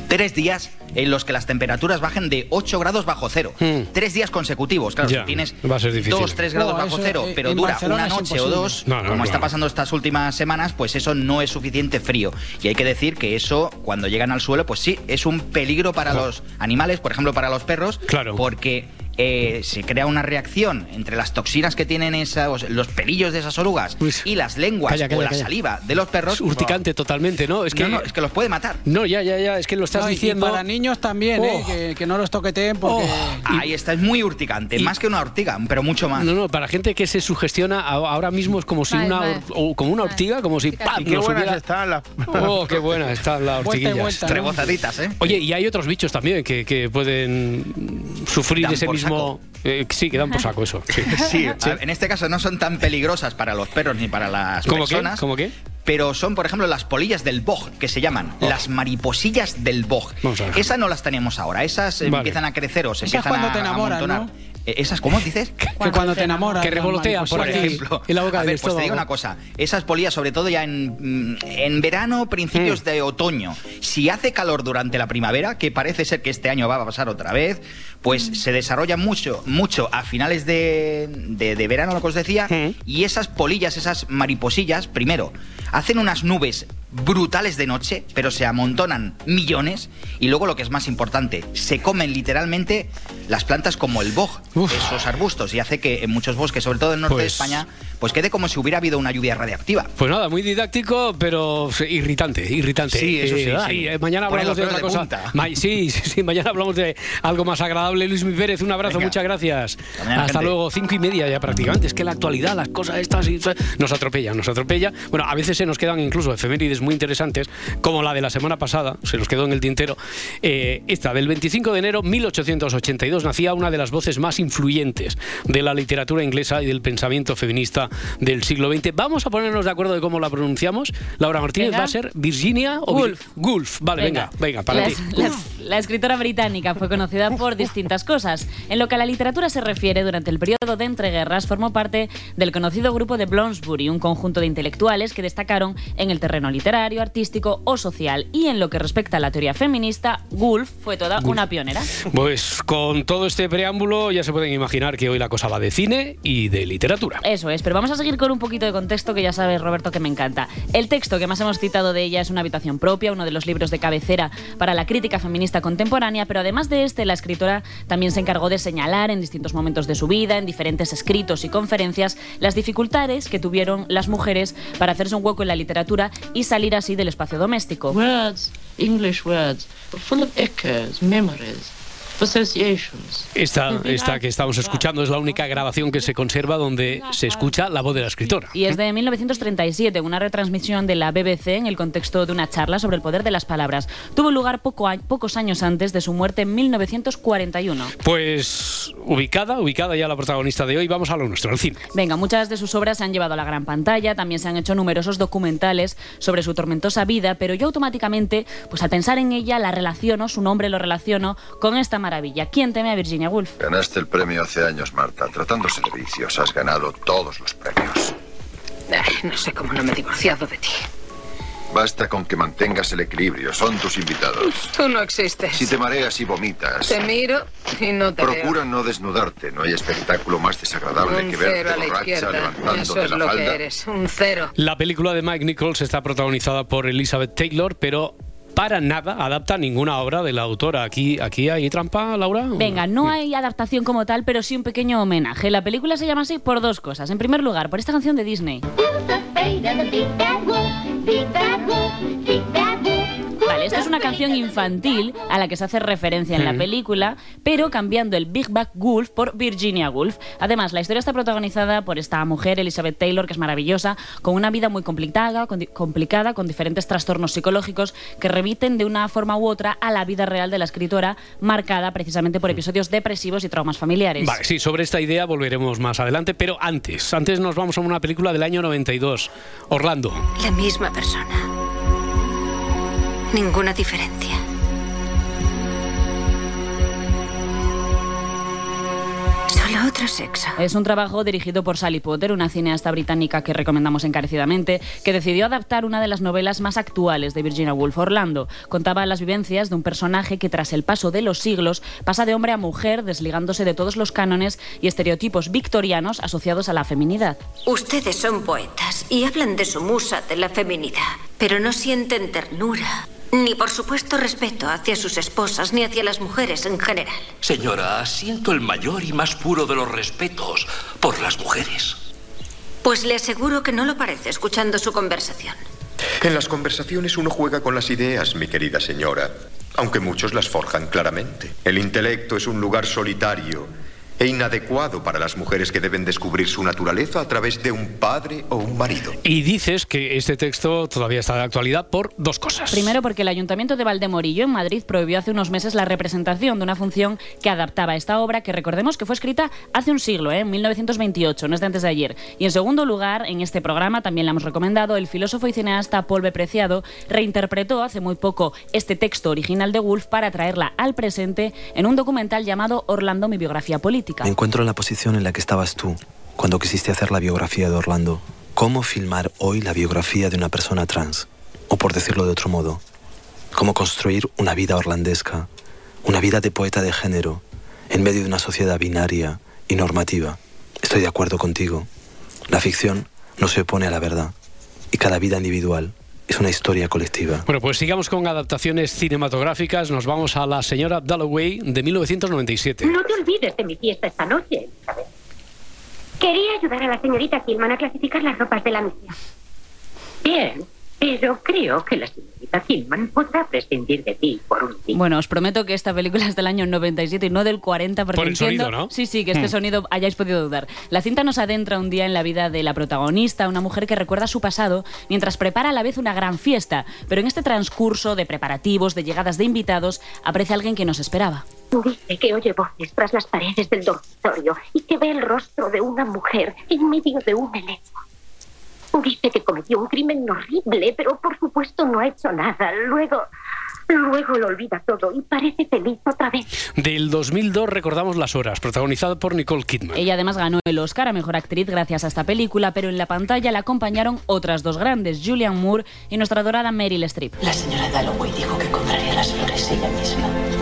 tres días en los que las temperaturas bajen de 8 grados bajo cero. Tres días consecutivos. Claro, Hmm. Ya, si tienes va a ser difícil. dos, tres grados No, bajo eso, cero, eh, pero dura Barcelona una noche o dos, No, no, como está claro. pasando estas últimas semanas, pues eso no es suficiente frío. Y hay que decir que eso, cuando llegan al suelo, pues sí, es un peligro para los animales, por ejemplo, para los perros, Claro. porque eh, se crea una reacción entre las toxinas que tienen esos, los pelillos de esas orugas y las lenguas Calla, calla, o la calla. saliva de los perros. Es urticante totalmente, ¿no? Es que, No, no, es que los puede matar. No, ya, ya, ya, es que lo estás No, y- diciendo. Y para niños también, ¿eh? Oh. Que, que no los toqueteen porque... Ahí está, es muy urticante, más que una ortiga, pero mucho más. No, no, para gente que se sugestiona, ahora mismo es como si Vale, una, vale. or- o como una ortiga, como si ¡pam! Y qué buenas hubiera- están las. Oh, qué buenas están las y ortiguillas. vuelta, ¿no? Rebozaditas, ¿eh? Oye, y hay otros bichos también que, que pueden sufrir Dan ese por mismo. eh, sí, que dan por saco eso. Sí. En este caso no son tan peligrosas para los perros ni para las ¿Cómo qué? personas. ¿Cómo qué? Pero son, por ejemplo, las polillas del boj, que se llaman Oh. las mariposillas del boj. Vamos a ver. Esas no las tenemos ahora. Esas Vale. empiezan a crecer o se Esas empiezan cuando a te enamoran, amontonar. Eh, ¿Esas cómo dices? Que cuando te enamoras. Que revolotean por ejemplo. en la boca a ver, pues te digo una cosa. Esas polillas, sobre todo ya en, mm, en verano, principios Mm. de otoño. Si hace calor durante la primavera, que parece ser que este año va a pasar otra vez, pues Mm. se desarrolla mucho, mucho a finales de, de- de verano, lo que os decía. Y esas polillas, esas mariposillas, primero, hacen unas nubes brutales de noche, pero se amontonan millones. Y luego lo que es más importante, se comen literalmente las plantas como el boj, esos arbustos, y hace que en muchos bosques, sobre todo en el norte de Pues- España, pues quede como si hubiera habido una lluvia radiactiva. Pues nada, muy didáctico, pero irritante, irritante. Sí, eso sí, Eh, sí. eh, mañana hablamos de otra de cosa. Ma- sí, sí, sí, mañana hablamos de algo más agradable. Luis Mi Pérez, un abrazo, Venga. muchas gracias. mañana, Hasta gente. luego, cinco y media ya prácticamente. Es que la actualidad, las cosas estas nos atropellan, nos atropella. Bueno, a veces se nos quedan incluso efemérides muy interesantes, como la de la semana pasada, se nos quedó en el tintero. Eh, esta, del 25 de enero 1882, nacía una de las voces más influyentes de la literatura inglesa y del pensamiento feminista del siglo XX. Vamos a ponernos de acuerdo de cómo la pronunciamos. Laura Martínez Venga. va a ser Virginia o Gulf. Vir- Gulf. Vale, venga, venga, para la, ti. la- la escritora británica fue conocida por distintas cosas. En lo que a la literatura se refiere, durante el periodo de entreguerras formó parte del conocido grupo de Bloomsbury, un conjunto de intelectuales que destacaron en el terreno literario, artístico o social. Y en lo que respecta a la teoría feminista, Woolf fue toda una pionera. Pues con todo este preámbulo ya se pueden imaginar que hoy la cosa va de cine y de literatura. Eso es, pero vamos a seguir con un poquito de contexto que ya sabes, Roberto, que me encanta. El texto que más hemos citado de ella es Una habitación propia, uno de los libros de cabecera para la crítica feminista contemporánea, pero además de este, la escritora también se encargó de señalar en distintos momentos de su vida, en diferentes escritos y conferencias, las dificultades que tuvieron las mujeres para hacerse un hueco en la literatura y salir así del espacio doméstico. Words, English words, full of echoes, memories. Esta, esta que estamos escuchando es la única grabación que se conserva donde se escucha la voz de la escritora. Y es de 1937, una retransmisión de la BBC en el contexto de una charla sobre el poder de las palabras. Tuvo lugar poco a- pocos años antes de su muerte en 1941. Pues ubicada, ubicada ya la protagonista de hoy, vamos a lo nuestro, al cine. Venga, muchas de sus obras se han llevado a la gran pantalla, también se han hecho numerosos documentales sobre su tormentosa vida, pero yo automáticamente, pues al pensar en ella, la relaciono, su nombre lo relaciono con esta maravilla. ¿Quién teme a Virginia Woolf? Ganaste el premio hace años, Marta. Tratándose de vicios, has ganado todos los premios. Ay, no sé cómo no me he divorciado de ti. Basta con que mantengas el equilibrio. Son tus invitados. Tú no existes. Si te mareas y vomitas, Te miro y no te procura no desnudarte. No hay espectáculo más desagradable. Un que cero verte a la borracha. Eso levantándote es la lo que falda. eres. Un cero. La película de Mike Nichols está protagonizada por Elizabeth Taylor, pero para nada adapta ninguna obra de la autora. Aquí, aquí hay trampa, Laura. Venga, no hay adaptación como tal, pero sí un pequeño homenaje. La película se llama así por dos cosas. En primer lugar, por esta canción de Disney. Vale, esta es una canción infantil a la que se hace referencia en la Mm. película, pero cambiando el Big Bad Wolf por Virginia Woolf. Además, la historia está protagonizada por esta mujer, Elizabeth Taylor, que es maravillosa, con una vida muy complicada, con, di- complicada, con diferentes trastornos psicológicos que remiten de una forma u otra a la vida real de la escritora, marcada precisamente por episodios depresivos y traumas familiares. Vale, sí, sobre esta idea volveremos más adelante, pero antes, antes nos vamos a una película del año 92, Orlando. La misma persona. Ninguna diferencia. Solo otro sexo. Es un trabajo dirigido por Sally Potter, una cineasta británica que recomendamos encarecidamente, que decidió adaptar una de las novelas más actuales de Virginia Woolf, Orlando. Contaba las vivencias de un personaje que tras el paso de los siglos pasa de hombre a mujer, desligándose de todos los cánones y estereotipos victorianos asociados a la feminidad. Ustedes son poetas y hablan de su musa de la feminidad, pero no sienten ternura, ni por supuesto respeto hacia sus esposas ni hacia las mujeres en general. Señora, siento el mayor y más puro de los respetos por las mujeres. Pues le aseguro que no lo parece escuchando su conversación. En las conversaciones uno juega con las ideas, mi querida señora, aunque muchos las forjan claramente. El intelecto es un lugar solitario e inadecuado para las mujeres que deben descubrir su naturaleza a través de un padre o un marido. Y dices que este texto todavía está de actualidad por dos cosas. Primero porque el Ayuntamiento de Valdemorillo en Madrid prohibió hace unos meses la representación de una función que adaptaba esta obra que recordemos que fue escrita hace un siglo, ¿eh? en 1928, no es de antes de ayer. Y en segundo lugar, en este programa también la hemos recomendado, el filósofo y cineasta Paul B. Preciado reinterpretó hace muy poco este texto original de Woolf para traerla al presente en un documental llamado Orlando, mi biografía política. Me encuentro en la posición en la que estabas tú cuando quisiste hacer la biografía de Orlando. ¿Cómo filmar hoy la biografía de una persona trans? O por decirlo de otro modo, ¿cómo construir una vida orlandesca, una vida de poeta de género, en medio de una sociedad binaria y normativa? Estoy de acuerdo contigo. La ficción no se opone a la verdad y cada vida individual es una historia colectiva. Bueno, pues sigamos con adaptaciones cinematográficas. Nos vamos a La señora Dalloway de 1997. No te olvides de mi fiesta esta noche, Elizabeth. Quería ayudar a la señorita Killman a clasificar las ropas de la misión. Bien, pero creo que la señorita Killman podrá prescindir de ti por un día. Bueno, os prometo que esta película es del año 97 y no del 40 porque Por el entiendo... sonido, ¿no? Sí, sí, que este Hmm. sonido hayáis podido dudar. La cinta nos adentra un día en la vida de la protagonista, una mujer que recuerda su pasado mientras prepara a la vez una gran fiesta, pero en este transcurso de preparativos, de llegadas de invitados, aparece alguien que nos esperaba. Dice que oye voces tras las paredes del dormitorio y que ve el rostro de una mujer en medio de un elenco. Dice que cometió un crimen horrible, pero por supuesto no ha hecho nada. Luego, luego lo olvida todo y parece feliz otra vez. Del 2002 recordamos Las Horas, protagonizada por Nicole Kidman. Ella además ganó el Oscar a Mejor Actriz gracias a esta película, pero en la pantalla la acompañaron otras dos grandes, Julianne Moore y nuestra adorada Meryl Streep. La señora Dalloway dijo que compraría las flores ella misma.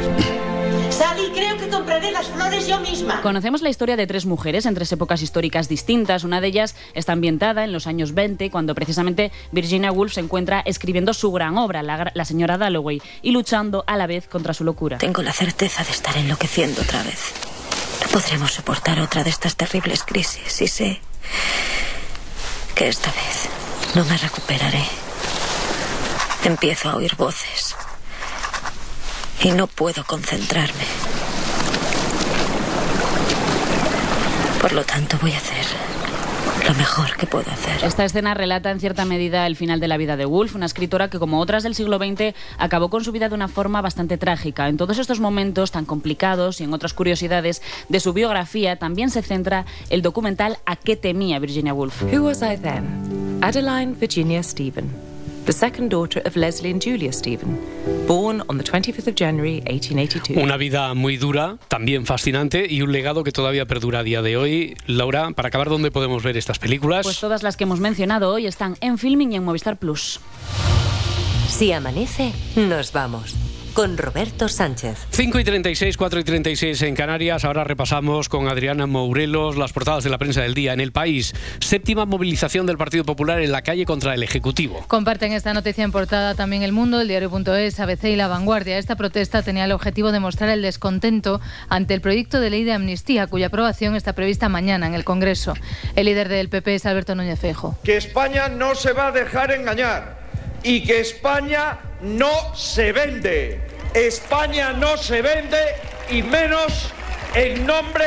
Sally, creo que compraré las flores yo misma. Conocemos la historia de tres mujeres en tres épocas históricas distintas. Una de ellas está ambientada en los años 20, cuando precisamente Virginia Woolf se encuentra escribiendo su gran obra, La, la señora Dalloway, y luchando a la vez contra su locura. Tengo la certeza de estar enloqueciendo otra vez. No podremos soportar otra de estas terribles crisis y sé que esta vez no me recuperaré. Empiezo a oír voces y no puedo concentrarme. Por lo tanto, voy a hacer lo mejor que puedo hacer. Esta escena relata en cierta medida el final de la vida de Woolf, una escritora que, como otras del siglo XX, acabó con su vida de una forma bastante trágica. En todos estos momentos tan complicados y en otras curiosidades de su biografía, también se centra el documental A qué temía Virginia Woolf. Who was I then? Adeline Virginia Stephen, the second daughter of Leslie and Julia Stephen, born on the 25th of January 1882. Una vida muy dura, también fascinante y un legado que todavía perdura a día de hoy. Laura, para acabar, ¿dónde podemos ver estas películas? Pues todas las que hemos mencionado hoy están en Filming y en Movistar Plus. Si amanece, nos vamos. Con Roberto Sánchez. 5 y 36, 4 y 36 en Canarias. Ahora repasamos con Adriana Mourelos las portadas de la prensa del día. En el país, séptima movilización del Partido Popular en la calle contra el Ejecutivo. Comparten esta noticia en portada también El Mundo, el Diario.es, ABC y La Vanguardia. Esta protesta tenía el objetivo de mostrar el descontento ante el proyecto de ley de amnistía, cuya aprobación está prevista mañana en el Congreso. El líder del PP es Alberto Núñez Feijóo. que España no se va a dejar engañar y que España no se vende. España no se vende y menos en nombre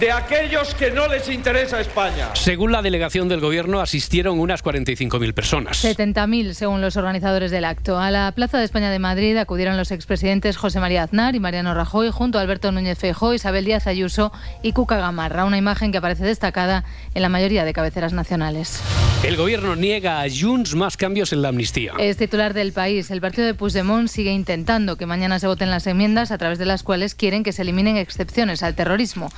de aquellos que no les interesa España. Según la delegación del Gobierno, asistieron unas 45.000 personas. 70.000 según los organizadores del acto. A la Plaza de España de Madrid acudieron los expresidentes José María Aznar y Mariano Rajoy junto a Alberto Núñez Feijóo, Isabel Díaz Ayuso y Cuca Gamarra, una imagen que aparece destacada en la mayoría de cabeceras nacionales. El Gobierno niega a Junts más cambios en la amnistía. Es titular del país. El partido de Puigdemont sigue intentando que mañana se voten las enmiendas a través de las cuales quieren que se eliminen excepciones al terrorismo.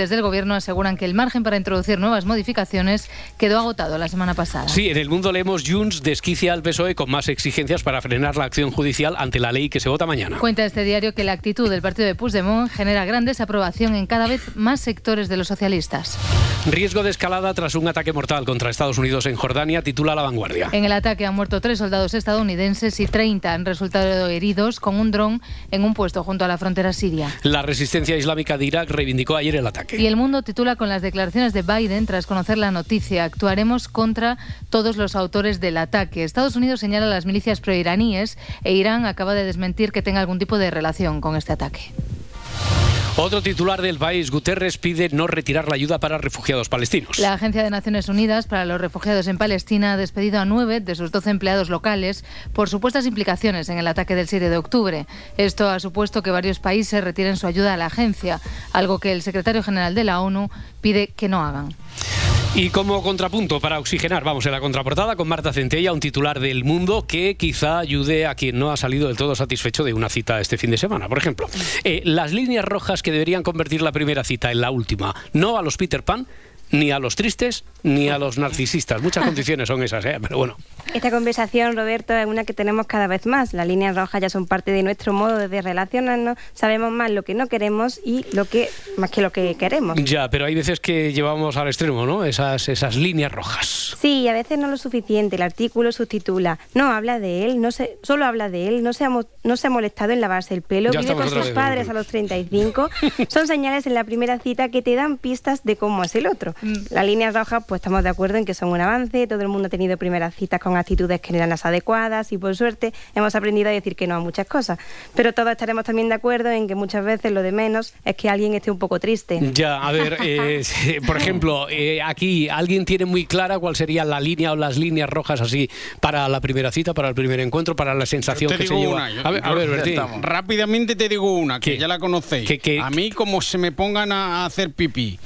Fuentes del Gobierno aseguran que el margen para introducir nuevas modificaciones quedó agotado la semana pasada. Sí, en el mundo leemos Junts desquicia al PSOE con más exigencias para frenar la acción judicial ante la ley que se vota mañana. Cuenta este diario que la actitud del partido de Puigdemont genera gran desaprobación en cada vez más sectores de los socialistas. Riesgo de escalada tras un ataque mortal contra Estados Unidos en Jordania, titula La Vanguardia. En el ataque han muerto tres soldados estadounidenses y 30 han resultado heridos con un dron en un puesto junto a la frontera siria. La resistencia islámica de Irak reivindicó ayer el ataque. Y el mundo titula con las declaraciones de Biden tras conocer la noticia. Actuaremos contra todos los autores del ataque. Estados Unidos señala a las milicias proiraníes e Irán acaba de desmentir que tenga algún tipo de relación con este ataque. Otro titular del país, Guterres pide no retirar la ayuda para refugiados palestinos. La Agencia de Naciones Unidas para los Refugiados en Palestina ha despedido a nueve de sus doce empleados locales por supuestas implicaciones en el ataque del 7 de octubre. Esto ha supuesto que varios países retiren su ayuda a la agencia, algo que el secretario general de la ONU pide que no hagan. Y como contrapunto para oxigenar, vamos en la contraportada con Marta Centella, un titular del mundo que quizá ayude a quien no ha salido del todo satisfecho de una cita este fin de semana. Por ejemplo, eh, las líneas rojas que deberían convertir la primera cita en la última, no a los Peter Pan, ni a los tristes, ni a los narcisistas. Muchas condiciones son esas, ¿eh? pero bueno. Esta conversación, Roberto, es una que tenemos cada vez más. Las líneas rojas ya son parte de nuestro modo de relacionarnos. Sabemos más lo que no queremos y lo que más que lo que queremos. Ya, pero hay veces que llevamos al extremo, ¿no? Esas, esas líneas rojas. Sí, a veces no lo suficiente. El artículo subtitula, no habla de él, no se, solo habla de él, no se, ha, mo- no se ha molestado en lavarse el pelo, Ya vive con sus vez, padres a los 35. Son señales en la primera cita que te dan pistas de cómo es el otro. Las líneas rojas, pues estamos de acuerdo en que son un avance, todo el mundo ha tenido primeras citas con actitudes que no eran las adecuadas y por suerte hemos aprendido a decir que no a muchas cosas. Pero todos estaremos también de acuerdo en que muchas veces lo de menos es que alguien esté un poco triste. Ya, a ver, eh, por ejemplo, eh, aquí alguien tiene muy clara cuál sería la línea o las líneas rojas así para la primera cita, para el primer encuentro, para la sensación Te que se lleva. una, yo- a ver, a ver. Rápidamente te digo una, que ya la conocéis. a mí, como se me pongan a hacer pipí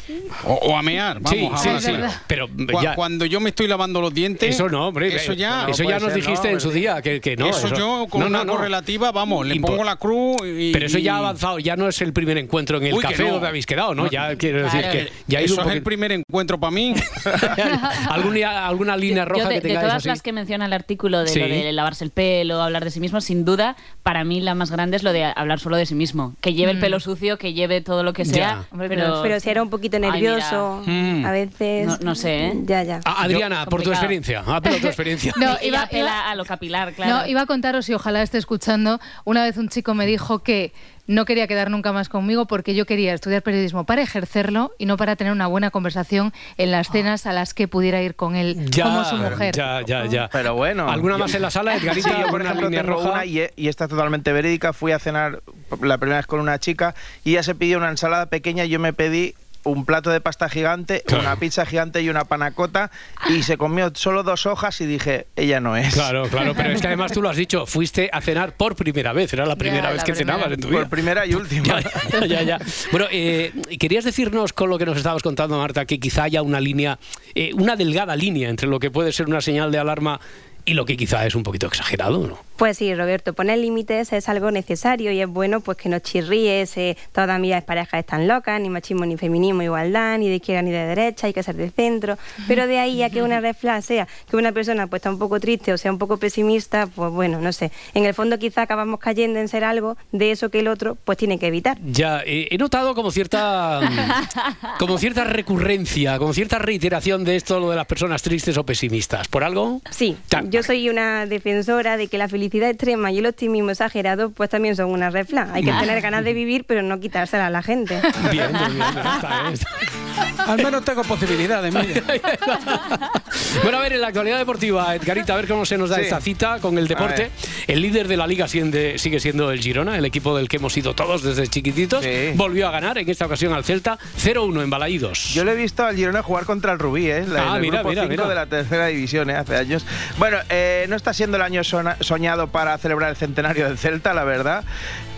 o, o a mear, vamos Sí, a sí, sí, pero ya- cuando yo me estoy lavando los dientes. Eso no, hombre. Eso ya. eso ya nos dijiste en su día que, que no. eso, yo con no, una no. correlativa, vamos, le Impo- pongo la cruz y. Pero eso ya ha avanzado, ya no es el primer encuentro en el Uy, café no. donde habéis quedado, ¿no? No, ya quiero decir claro. que ya Eso un es el primer encuentro para mí. ¿Alguna, alguna línea roja Yo de, que de todas así? las que menciona el artículo de Sí. lo de lavarse el pelo, hablar de sí mismo, sin duda, para mí la más grande es lo de hablar solo de sí mismo. Que lleve el Mm. pelo sucio, que lleve todo lo que sea. Hombre, pero, pero si era un poquito nervioso, Mm. a veces... No, no sé, ¿eh? Ya, ya. Ah, Adriana, por tu experiencia. Apela a tu experiencia. No, iba- apela iba- a lo capilar, claro. No, iba a contaros y ojalá esté escuchando. Una vez un chico me dijo que no quería quedar nunca más conmigo porque yo quería estudiar periodismo para ejercerlo y no para tener una buena conversación en las cenas a las que pudiera ir con él Ya, como su mujer. ya, ya, ya. Pero bueno. ¿Alguna yo- más en la sala, Edgarita? Sí, yo, por ¿Alguna ejemplo, línea tengo roja? una y, y esta es totalmente verídica. Fui a cenar la primera vez con una chica y ella se pidió una ensalada pequeña y yo me pedí un plato de pasta gigante, una pizza gigante y una panacota y se comió solo dos hojas y dije, ella no es. Claro, claro, pero es que además tú lo has dicho, fuiste a cenar por primera vez, era la primera Ya, vez la que primera. cenabas en tu Por vida. primera y última. Ya, ya, ya. Bueno, eh, querías decirnos con lo que nos estabas contando, Marta, que quizá haya una línea, eh, una delgada línea entre lo que puede ser una señal de alarma y lo que quizá es un poquito exagerado, ¿no? Pues sí, Roberto, poner límites es algo necesario y es bueno pues que no chirríes, eh, todas mis parejas están locas, ni machismo ni feminismo, igualdad, ni de izquierda ni de derecha, hay que ser de centro. Pero de ahí a que una red flag sea que una persona pues está un poco triste o sea un poco pesimista, pues bueno, no sé. En el fondo quizá acabamos cayendo en ser algo de eso que el otro pues tiene que evitar. Ya, eh, he notado como cierta como cierta recurrencia, como cierta reiteración de esto, lo de las personas tristes o pesimistas. ¿Por algo? Sí, yo soy una defensora de que la felicidad extrema y el optimismo exagerado pues también son una red flag. Hay que tener ganas de vivir pero no quitársela a la gente. Bien, bien, bien, está está Al menos tengo posibilidades, mire. Bueno, a ver, en la actualidad deportiva, Edgarita, a ver cómo se nos da Sí. esta cita con el deporte. El líder de la liga sigue siendo el Girona, el equipo del que hemos ido todos desde chiquititos. Volvió a ganar, en esta ocasión al Celta, 0-1 en Balaídos. Yo le he visto al Girona jugar contra el Rubí, ¿eh? La, Ah, el mira, grupo mira, mira. de la tercera división, ¿eh? Hace años. Bueno, eh, no está siendo el año sona- soñado para celebrar el centenario del Celta, la verdad.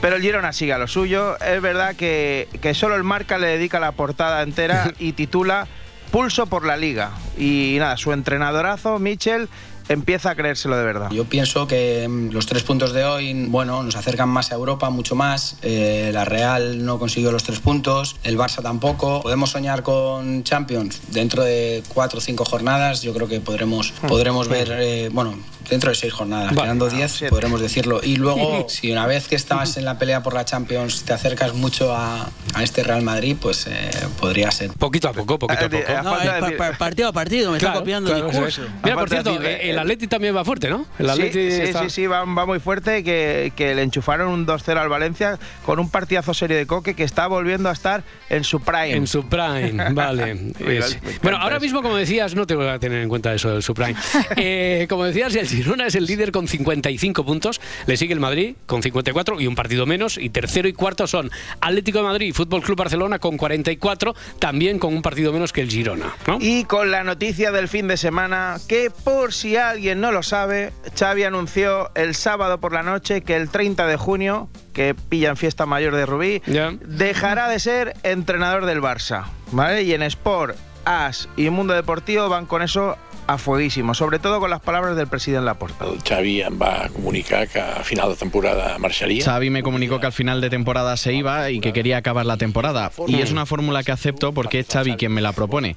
Pero el Girona sigue a lo suyo. Es verdad que, que solo el Marca le dedica la portada entera y titula Pulso por la Liga. Y nada, su entrenadorazo, Michel, empieza a creérselo de verdad. Yo pienso que mm, los tres puntos de hoy, bueno, nos acercan más a Europa, mucho más. Eh, la Real no consiguió los tres puntos, el Barça tampoco. Podemos soñar con Champions dentro de cuatro o cinco jornadas. Yo creo que podremos, podremos ver, eh, bueno, dentro de seis jornadas, Vale. quedando diez, podremos decirlo. Y luego, si una vez que estabas en la pelea por la Champions te acercas mucho a, a este Real Madrid, pues eh, podría ser. Poquito a poco, poquito a poco. No, es pa- pa- partido a partido, me está copiando claro, el discurso. es. Mira, por cierto, de- eh, el Atleti también va fuerte, ¿no? El Sí, Atleti sí, está- sí, sí, va, va muy fuerte, que, que le enchufaron un 2-0 al Valencia con un partidazo serio de Coque que está volviendo a estar en su prime. En su prime, vale. Es- bueno, ahora mismo, como decías, no te voy a tener en cuenta eso del subprime. Eh, como decías, el Girona es el líder con 55 puntos, le sigue el Madrid con 54 y un partido menos, y tercero y cuarto son Atlético de Madrid y Fútbol Club Barcelona con 44, también con un partido menos que el Girona. ¿no? Y con la noticia del fin de semana, que por si alguien no lo sabe, Xavi anunció el sábado por la noche que el 30 de junio, que pilla en fiesta mayor de Rubí, dejará de ser entrenador del Barça. ¿Vale? Y en Sport AS y Mundo Deportivo van con eso a fueguísimo, sobre todo con las palabras del presidente Laporta. Xavi em va comunicar que a final de temporada marxaria. Xavi me comunicó que al final de temporada se iba y que quería acabar la temporada. Y es una fórmula que acepto porque es Xavi quien me la propone.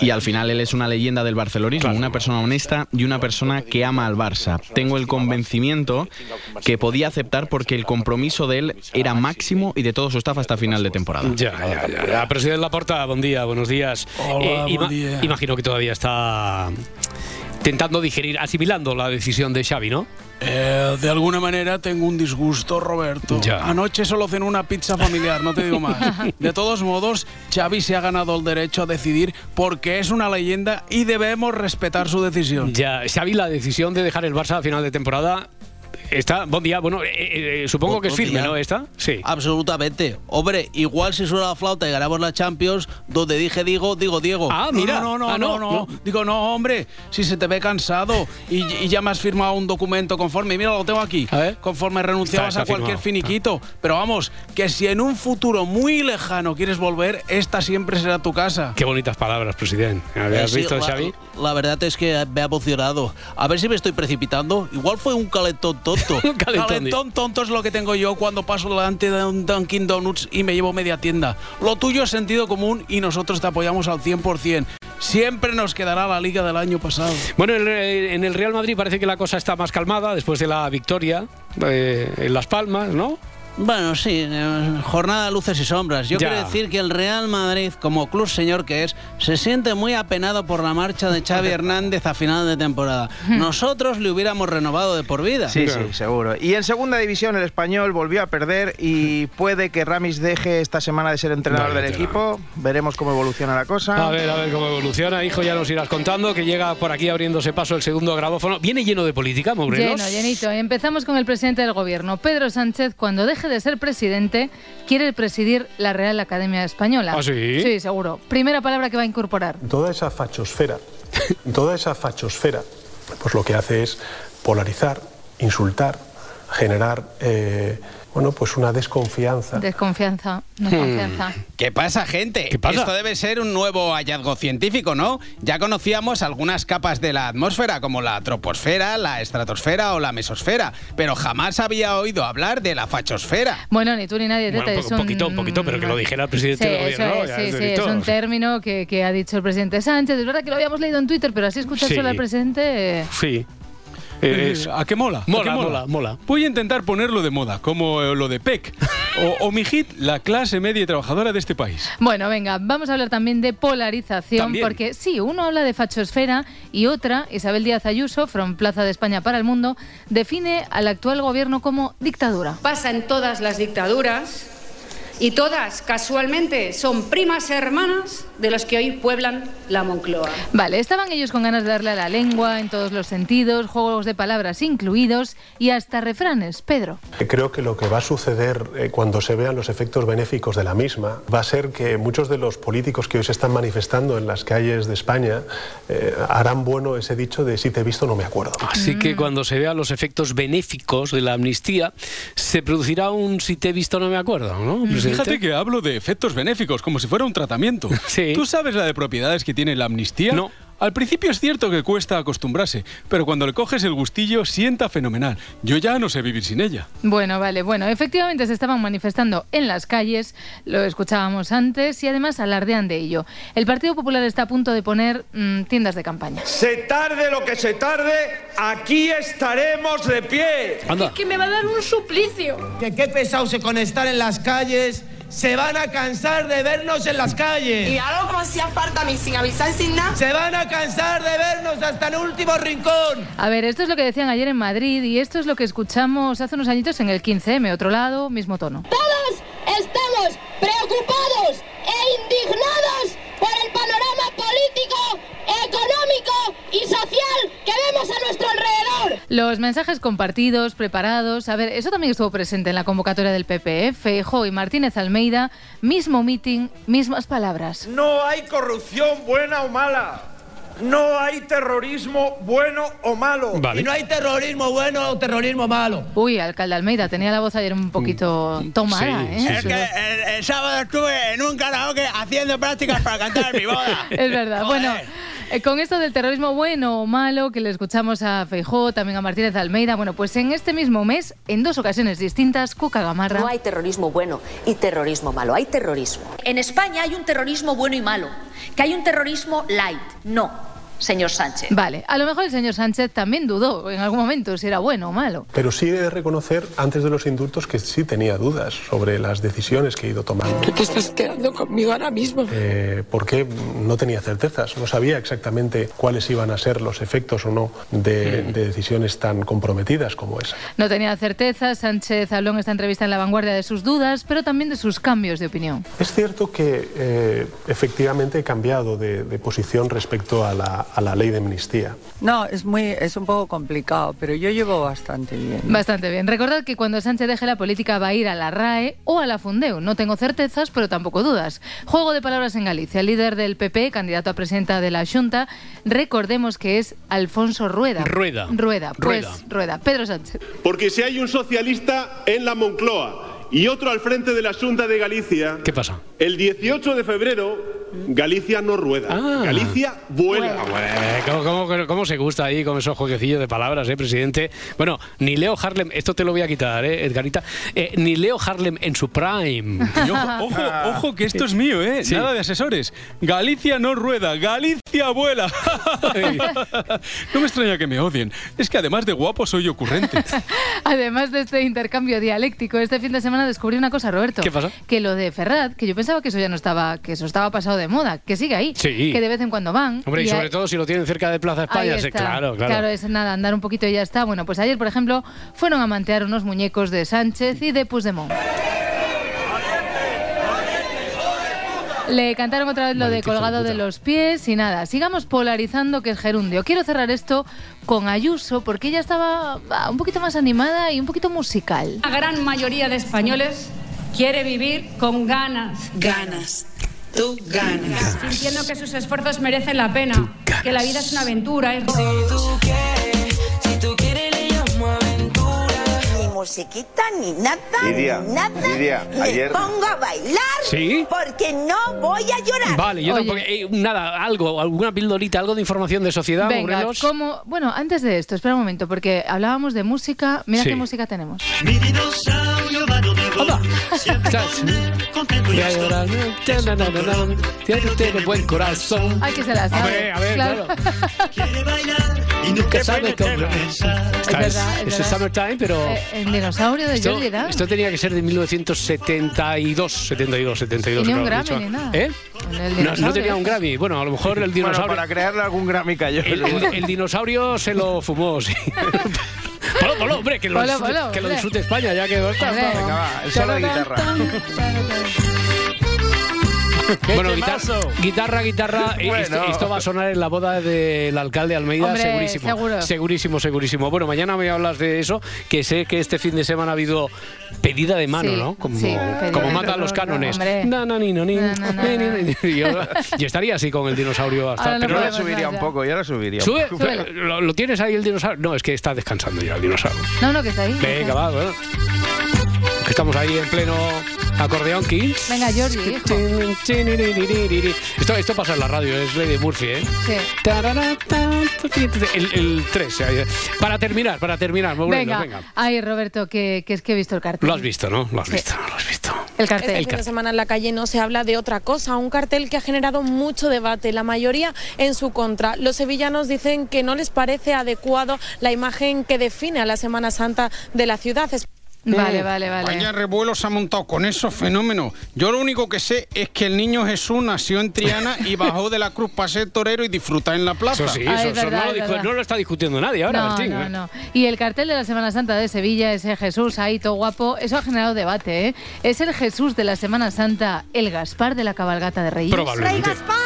Y al final él es una leyenda del barcelonismo, una persona honesta y una persona que ama al Barça. Tengo el convencimiento que podía aceptar porque el compromiso de él era máximo y de todo su staff hasta final de temporada. Ya, ya, ya. Presidente Laporta, buen día, buenos días. Hola, Eh, buen día. Imagino que todavía está intentando digerir, asimilando la decisión de Xavi, ¿no? Eh, de alguna manera tengo un disgusto, Roberto. Ya. Anoche solo cené una pizza familiar, no te digo más. De todos modos, Xavi se ha ganado el derecho a decidir porque es una leyenda y debemos respetar su decisión. Ya, Xavi, la decisión de dejar el Barça a final de temporada está. Buen día, bueno, eh, eh, supongo que es firme, día. ¿no? ¿Está? Sí. Absolutamente. Hombre, igual si suena la flauta y ganamos la Champions, donde dije digo, digo Diego. Ah, No, no, no, no, no, Digo, no, hombre, si se te ve cansado y, y ya me has firmado un documento conforme, mira, lo tengo aquí, conforme renunciabas Está- a cualquier firmado. finiquito. Pero vamos, que si en un futuro muy lejano quieres volver, esta siempre será tu casa. Qué bonitas palabras, presidente. ¿Habías Eh, sí, visto, Xavi? La verdad es que me ha emocionado. A ver si me estoy precipitando. Igual fue un calentón tonto. Calentón tonto es lo que tengo yo cuando paso delante de un Dunkin' Donuts y me llevo media tienda. Lo tuyo es sentido común y nosotros te apoyamos al 100%. Siempre nos quedará la liga del año pasado. Bueno, eh, en el Real Madrid parece que la cosa está más calmada después de la victoria eh, en Las Palmas, ¿no? Bueno, sí, eh, jornada de luces y sombras. Yo Ya. quiero decir que el Real Madrid, como club señor que es, se siente muy apenado por la marcha de Xavi Hernández a final de temporada. Nosotros le hubiéramos renovado de por vida. Sí, sí, seguro. Y en segunda división el español volvió a perder y puede que Ramis deje esta semana de ser entrenador del equipo. Veremos cómo evoluciona la cosa. A ver, a ver cómo evoluciona, hijo, ya nos irás contando que llega por aquí abriéndose paso el segundo grabófono. Viene lleno de política, Morelos. Lleno, llenito. Empezamos con el presidente del gobierno. Pedro Sánchez, cuando deje de ser presidente, quiere presidir la Real Academia Española. ¿Ah, sí? Sí, seguro. Primera palabra que va a incorporar. Toda esa fachosfera, toda esa fachosfera, pues lo que hace es polarizar, insultar, generar, eh, bueno, pues una desconfianza. Desconfianza, no Hmm. confianza. ¿Qué pasa, gente? pasa? Esto debe ser un nuevo hallazgo científico, ¿no? Ya conocíamos algunas capas de la atmósfera, como la troposfera, la estratosfera o la mesosfera, pero jamás había oído hablar de la fachosfera. Bueno, ni tú ni nadie. Bueno, Tete, un es poco- poquito, un poquito, pero que lo dijera el presidente Sí, del gobierno. es, sí, sí, es un término que, que ha dicho el presidente Sánchez. Es verdad que lo habíamos leído en Twitter, pero así escuchar Sí. al presidente... eh, Sí. Eh, ¿A qué mola? ¿A Mola, qué mola, mola. Voy a intentar ponerlo de moda, como eh, lo de PEC. O, o mi hit, la clase media y trabajadora de este país. Bueno, venga, vamos a hablar también de polarización, También. porque sí, uno habla de fachosfera y otra, Isabel Díaz Ayuso, from Plaza de España para el Mundo, define al actual gobierno como dictadura. Pasa en todas las dictaduras y todas, casualmente, son primas hermanas de los que hoy pueblan la Moncloa. Vale, estaban ellos con ganas de darle a la lengua en todos los sentidos, juegos de palabras incluidos y hasta refranes. Pedro. Creo que lo que va a suceder eh, cuando se vean los efectos benéficos de la misma va a ser que muchos de los políticos que hoy se están manifestando en las calles de España eh, harán bueno ese dicho de si te he visto no me acuerdo. Así que cuando se vean los efectos benéficos de la amnistía, se producirá un si te he visto no me acuerdo, ¿no? presidente? Fíjate que hablo de efectos benéficos, como si fuera un tratamiento. ¿Tú sabes la de propiedades que tiene la amnistía? No. Al principio es cierto que cuesta acostumbrarse, pero cuando le coges el gustillo sienta fenomenal. Yo ya no sé vivir sin ella. Bueno, vale, bueno, efectivamente se estaban manifestando en las calles, lo escuchábamos antes y además alardean de ello. El Partido Popular está a punto de poner mm, tiendas de campaña. Se tarde lo que se tarde, aquí estaremos de pie. Anda. que me va a dar un suplicio. Que qué pesados con estar en las calles. Se van a cansar de vernos en las calles. Y algo como hacía falta a mí, sin avisar, sin nada. Se van a cansar de vernos hasta el último rincón. A ver, esto es lo que decían ayer en Madrid y esto es lo que escuchamos hace unos añitos en el 15M, otro lado, mismo tono. Todos estamos preocupados e indignados por el panorama político, económico y social que vemos a nuestro alrededor. Los mensajes compartidos, preparados, a ver, eso también estuvo presente en la convocatoria del PP, Feijóo y Martínez Almeida, mismo meeting, mismas palabras. No hay corrupción buena o mala. no hay terrorismo bueno o malo. Y no hay terrorismo bueno o terrorismo malo. Uy, alcalde Almeida, tenía la voz ayer un poquito tomada, ¿eh? Es que el, el sábado estuve en un karaoke haciendo prácticas para cantar en mi boda. Es verdad. Bueno, eh, con esto del terrorismo bueno o malo, que le escuchamos a Feijó, también a Martínez Almeida, bueno, pues en este mismo mes, en dos ocasiones distintas, Cuca Gamarra... No hay terrorismo bueno y terrorismo malo, hay terrorismo. En España hay un terrorismo bueno y malo, que hay un terrorismo light. No, señor Sánchez. Vale, a lo mejor el señor Sánchez también dudó en algún momento si era bueno o malo. Pero sí he de reconocer, antes de los indultos, que sí tenía dudas sobre las decisiones que he ido tomando. ¿Qué te estás quedando conmigo ahora mismo? Eh, porque no tenía certezas, no sabía exactamente cuáles iban a ser los efectos o no de, de decisiones tan comprometidas como esa. No tenía certeza, Sánchez habló en esta entrevista en La Vanguardia de sus dudas, pero también de sus cambios de opinión. Es cierto que eh, efectivamente he cambiado de, de posición respecto a la, a la ley de amnistía. No, es, muy, es un poco complicado, pero yo llevo bastante bien. Bastante bien. Recordad que cuando Sánchez deje la política va a ir a la RAE o a la Fundeu. No tengo certezas, pero tampoco dudas. Juego de palabras en Galicia. El líder del PP, candidato a presidenta de la Junta, recordemos que es Alfonso Rueda. Rueda. Rueda, pues Rueda. Rueda. Pedro Sánchez. Porque si hay un socialista en la Moncloa y otro al frente de la Junta de Galicia. ¿Qué pasa? El 18 de febrero, Galicia no rueda. Galicia vuela. Eh, ¿Cómo, cómo- cómo se gusta ahí con esos jueguecillos de palabras, eh, presidente? Bueno, ni Leo Harlem, esto te lo voy a quitar, eh, Edgarita, eh, ni Leo Harlem en su prime. Y ojo, ojo, ojo, que esto es mío, ¿eh? Sí. Nada de asesores. Galicia no rueda, Galicia vuela. no me extraña que me odien. Es que además de guapo soy ocurrente. Además de este intercambio dialéctico, este fin de semana descubrí una cosa, Roberto. ¿Qué pasa? Que lo de Ferrat, que yo pensaba que eso ya no estaba, que eso estaba pasado de moda, que sigue ahí. Sí. Que de vez en cuando van. Hombre, y, sobre todo si lo tienen cerca de Plaza España, sí, está. claro, claro. es nada, andar un poquito y ya está. Bueno, pues ayer, por ejemplo, fueron a mantear unos muñecos de Sánchez y de Puigdemont. Le cantaron otra vez lo de colgado de los pies y nada. Sigamos polarizando que es gerundio. Quiero cerrar esto con Ayuso porque ella estaba un poquito más animada y un poquito musical. La gran mayoría de españoles quiere vivir con ganas. Ganas. Tú ganas. Sintiendo que sus esfuerzos merecen la pena. Que la vida es una aventura. Es... Si tú quieres, le llamo aventura. Ni musiquita, ni nada. Lidia, ni nada. Lidia, Me ayer- pongo a bailar. ¿Sí? Porque no voy a llorar. Vale, yo Oye. tampoco. eh, nada, algo, alguna pildorita, algo de información de sociedad, Venga, como, bueno, antes de esto, espera un momento, porque hablábamos de música. Mira Sí. qué música tenemos. Voy a llorar. Tiene tiene buen corazón. Ay, que se la sabe. Hombre, a ver, claro. Y nunca sabe cómo. Es es, verdad, es es verdad. Summertime, pero. Eh, el dinosaurio de Jordi Dan. esto tenía que ser de 1972, 72, 72. Y ni un Grammy dicho. ni nada. ¿Eh? No, tenía un. Grammy. Bueno, a lo mejor el Bueno, dinosaurio. para crearle algún Grammy cayó. el, el- el dinosaurio se lo fumó, sí. Polo, hombre, que lo, Polo, disfrute, polo, que lo disfrute España, ya que. Venga, va, el solo de guitarra. Bueno, guitarra, guitarra, guitarra. Bueno. Esto, esto va a sonar en la boda del alcalde Almeida, Hombre, segurísimo. seguro. Segurísimo, segurísimo. Bueno, mañana me hablas de eso, que sé que este fin de semana ha habido pedida de mano, Sí, ¿no? Como, sí, como matan los cánones. Na, na, ni, no, ni. Yo, yo estaría así con el dinosaurio hasta. Ahora pero Yo no- la podemos subiría un poco, yo la subiría. ¿Sube? ¿Lo, lo tienes ahí el dinosaurio? No, es que está descansando ya el dinosaurio. No, no, que está ahí. Venga, va, bueno. Que estamos ahí en pleno acordeón Kings. Venga, Jordi, hijo. Esto, esto pasa en la radio, es de Murphy, ¿eh? Sí. El, el 3. eh. Para terminar, para terminar, Venga. venga. Ay, Roberto, que, que es que he visto el cartel. Lo has visto, ¿no? Lo has Sí. visto, lo has visto. El cartel. Este fin de semana en la calle no se habla de otra cosa, un cartel que ha generado mucho debate, la mayoría en su contra. Los sevillanos dicen que no les parece adecuado la imagen que define a la Semana Santa de la ciudad. Vale, vale, vale. Vaya revuelo se ha montado con esos fenómenos. Yo lo único que sé es que el niño Jesús nació en Triana y bajó de la cruz para ser torero y disfrutar en la plaza. Eso sí, Ah, eso, es eso verdad, no, lo es dijo- verdad. no lo está discutiendo nadie ahora, no, Bertín, no, ¿eh? no. Y el cartel de la Semana Santa de Sevilla, ese Jesús ahí todo guapo, eso ha generado debate, ¿eh? Es el Jesús de la Semana Santa, el Gaspar de la cabalgata de Reyes. Probablemente. Gaspar,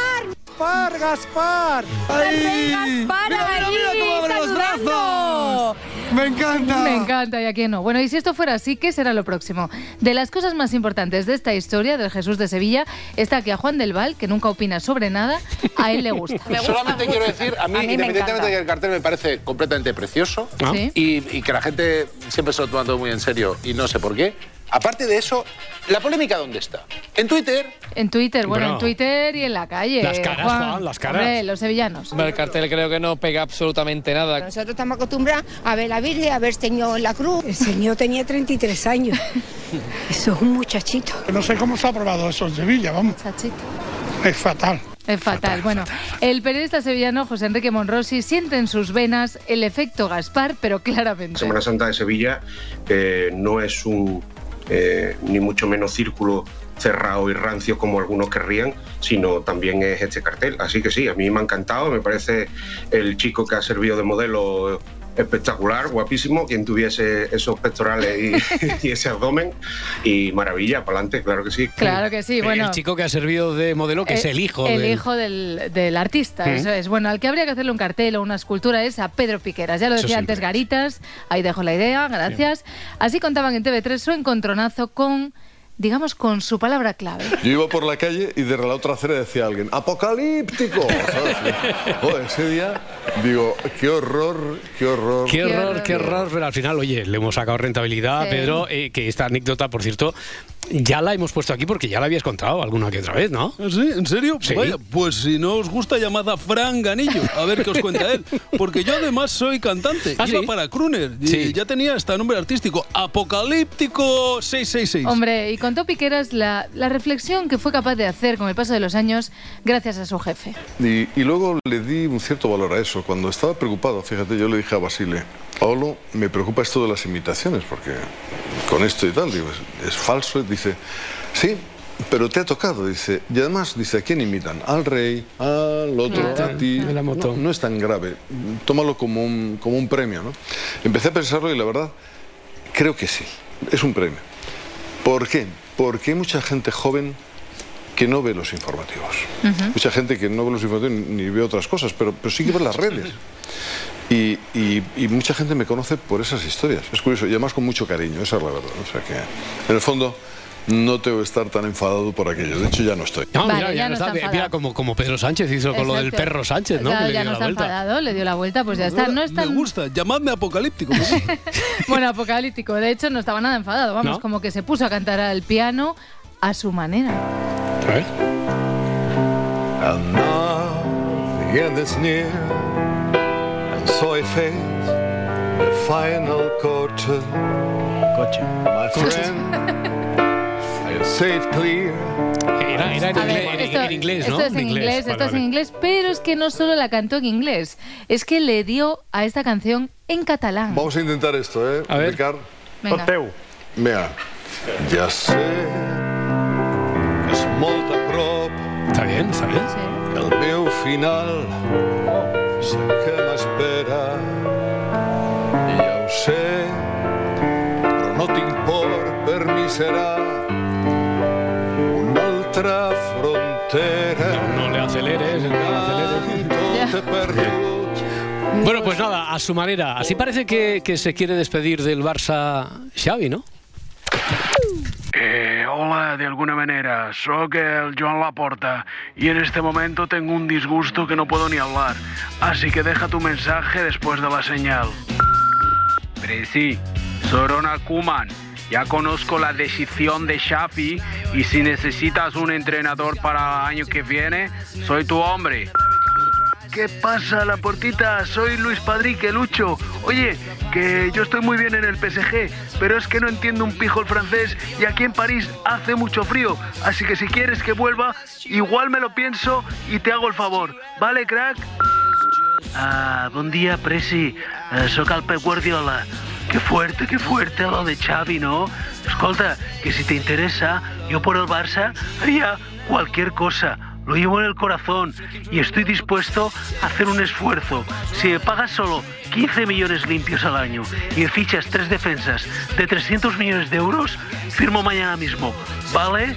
Gaspar. ¡Rey Gaspar Mira, mira, ahí, mira cómo abre los saludando! Me encanta. Me encanta, y a quién no. Bueno, y si esto fuera así, ¿qué será lo próximo? De las cosas más importantes de esta historia del Jesús de Sevilla está que a Juan del Val, que nunca opina sobre nada, a él le gusta. Solamente quiero decir, a mí, A mí me independientemente de que el cartel me parece completamente precioso Sí. y, y que la gente siempre se lo toma todo muy en serio y no sé por qué. Aparte de eso, ¿la polémica dónde está? En Twitter. En Twitter, bueno, Bueno. en Twitter y en la calle. Las caras, Juan, las caras. Hombre, los sevillanos. El cartel creo que no pega absolutamente nada. Nosotros estamos acostumbrados a ver la Virgen, a ver el Señor en la cruz. El Señor tenía 33 años. Eso es un muchachito. No sé cómo se ha aprobado eso en Sevilla, vamos. Es fatal. Es fatal. Bueno, el periodista sevillano José Enrique Monrosi siente en sus venas el efecto Gaspar, pero claramente. Semana Santa de Sevilla eh, no es un eh, ni mucho menos círculo cerrado y rancio como algunos querrían, sino también es este cartel. Así que sí, a mí me ha encantado, me parece el chico que ha servido de modelo espectacular, guapísimo, quien tuviese esos pectorales y, y ese abdomen y maravilla, para adelante, claro que sí. Claro que sí, bueno. El chico que ha servido de modelo, que es Eh, el hijo El del- hijo del, del artista, Mm. eso es. Bueno, al que habría que hacerle un cartel o una escultura es a Pedro Piqueras. Ya lo decía antes Garitas, ahí dejo la idea, gracias. Así contaban en TV3 su encontronazo con, digamos, con su palabra clave. Yo iba por la calle y de la otra acera decía alguien, ¡apocalíptico! ¿sabes? Joder, ese día digo, qué horror, qué horror. Qué horror, qué horror, pero al final, oye, le hemos sacado rentabilidad, Sí. Pedro, eh, que esta anécdota, por cierto, ya la hemos puesto aquí porque ya la habías contado alguna que otra vez, ¿no? ¿Ah, ¿Sí? ¿En serio? Sí. Vaya, pues si no os gusta, llamad a Fran Ganillo, a ver qué os cuenta él. Porque yo además soy cantante, ¿Ah, iba sí? para Kruner, y Sí. ya tenía hasta nombre artístico, Apocalíptico 666. Hombre, y contó Piqueras la, la reflexión que fue capaz de hacer con el paso de los años gracias a su jefe. Y, y luego le di un cierto valor a eso. Cuando estaba preocupado, fíjate, yo le dije a Basile, Paolo, me preocupa esto de las imitaciones, porque con esto y tal, digo, es, es falso. Dice, sí, pero te ha tocado, dice. Y además, dice, ¿a quién imitan? Al rey, al otro, a ti. De la moto. No, no es tan grave. Tómalo como un, como un premio, ¿no? Empecé a pensarlo y la verdad, creo que sí. Es un premio. ¿Por qué? Porque hay mucha gente joven que no ve los informativos. Mucha gente que no ve los informativos ni ve otras cosas, pero, pero sí que ve las redes. Y, y- y mucha gente me conoce por esas historias. Es curioso, y además con mucho cariño, esa es la verdad. O sea que, en el fondo, no tengo que estar tan enfadado por aquello. De hecho, ya no estoy. No, Vale, mira, ya ya no está está. Mira, como, como Pedro Sánchez hizo con lo del perro Sánchez, ¿no? Ya, que le ya dio no la está vuelta. enfadado, le dio la vuelta, pues ya está. No es tan Me gusta, llamadme Apocalíptico. bueno, apocalíptico. De hecho, no estaba nada enfadado. Vamos, ¿No? como que se puso a cantar al piano a su manera. And now the end is near, and so I face the final curtain. My friend, I say it clear. Era, era en, ver, inglés, en- esto, en inglés, esto ¿no? es en inglés, Vale, esto es en inglés, pero es que no solo la cantó en inglés, es que le dio a esta canción en catalán. Vamos a intentar esto, ¿eh? A ver. Ricard. Venga. Mira, ja sé que és molt a prop Està bien, està bien. el meu final. Sé que m'espera, ja ho sé, però no tinc por, per mi serà aceleres, le aceleres. Bueno, pues nada, a su manera. Así parece que, que se quiere despedir del Barça Xavi, ¿no? Eh, hola, de alguna manera, soy el Joan Laporta y en este momento tengo un disgusto que no puedo ni hablar, así que deja tu mensaje después de la señal. Presi, soy Ronald Koeman. Ya conozco la decisión de Xavi y si necesitas un entrenador para el año que viene, soy tu hombre. ¿Qué pasa, la portita? Soy Luis Padrique, Lucho. Oye, que yo estoy muy bien en el PSG, pero es que no entiendo un pijo el francés y aquí en París hace mucho frío. Así que si quieres que vuelva, igual me lo pienso y te hago el favor. ¿Vale, crack? Ah, bon dia, Presi. Eh, soc el Pep Guardiola. Qué fuerte, qué fuerte lo de Xavi, ¿no? Escolta, que si te interesa, yo por el Barça haría cualquier cosa. Lo llevo en el corazón y estoy dispuesto a hacer un esfuerzo. Si me pagas solo 15 millones limpios al año y fichas tres defensas de 300 millones de euros, firmo mañana mismo. ¿Vale?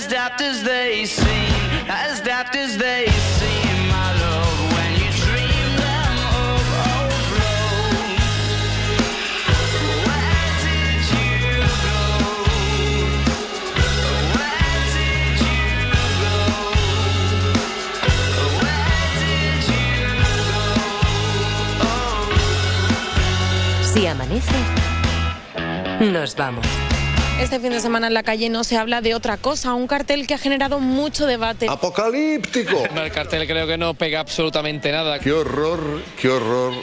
as daft as they seem, as daft as they nos vamos. Este fin de semana en la calle no se habla de otra cosa, un cartel que ha generado mucho debate. ¡Apocalíptico! No, el cartel creo que no pega absolutamente nada. ¡Qué horror, qué horror,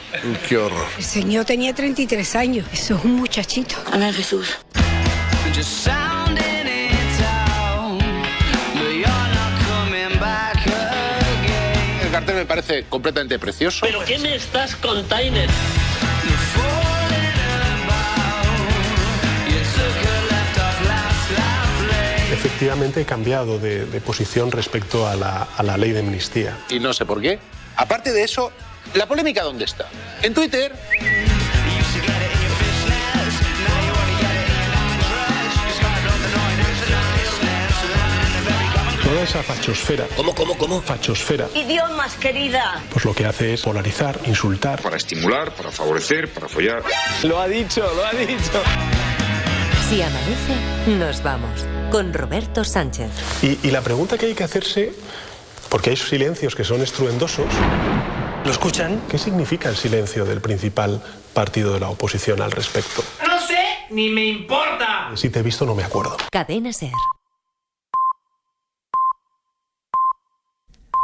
qué horror! El señor tenía 33 años. Eso es un muchachito. Amén, Jesús. El cartel me parece completamente precioso. ¿Pero qué me estás contando? Efectivamente he cambiado de, de posición respecto a la, a la ley de amnistía. Y no sé por qué. Aparte de eso, ¿la polémica dónde está? En Twitter. Toda esa fachosfera. ¿Cómo, cómo, cómo? Fachosfera. Idiomas, querida. Pues lo que hace es polarizar, insultar. Para estimular, para favorecer, para follar. Lo ha dicho, lo ha dicho. Si amanece, nos vamos. Con Roberto Sánchez. Y, y la pregunta que hay que hacerse, porque hay silencios que son estruendosos. ¿Lo escuchan? ¿Qué significa el silencio del principal partido de la oposición al respecto? No sé, ni me importa. Si te he visto no me acuerdo. Cadena Ser.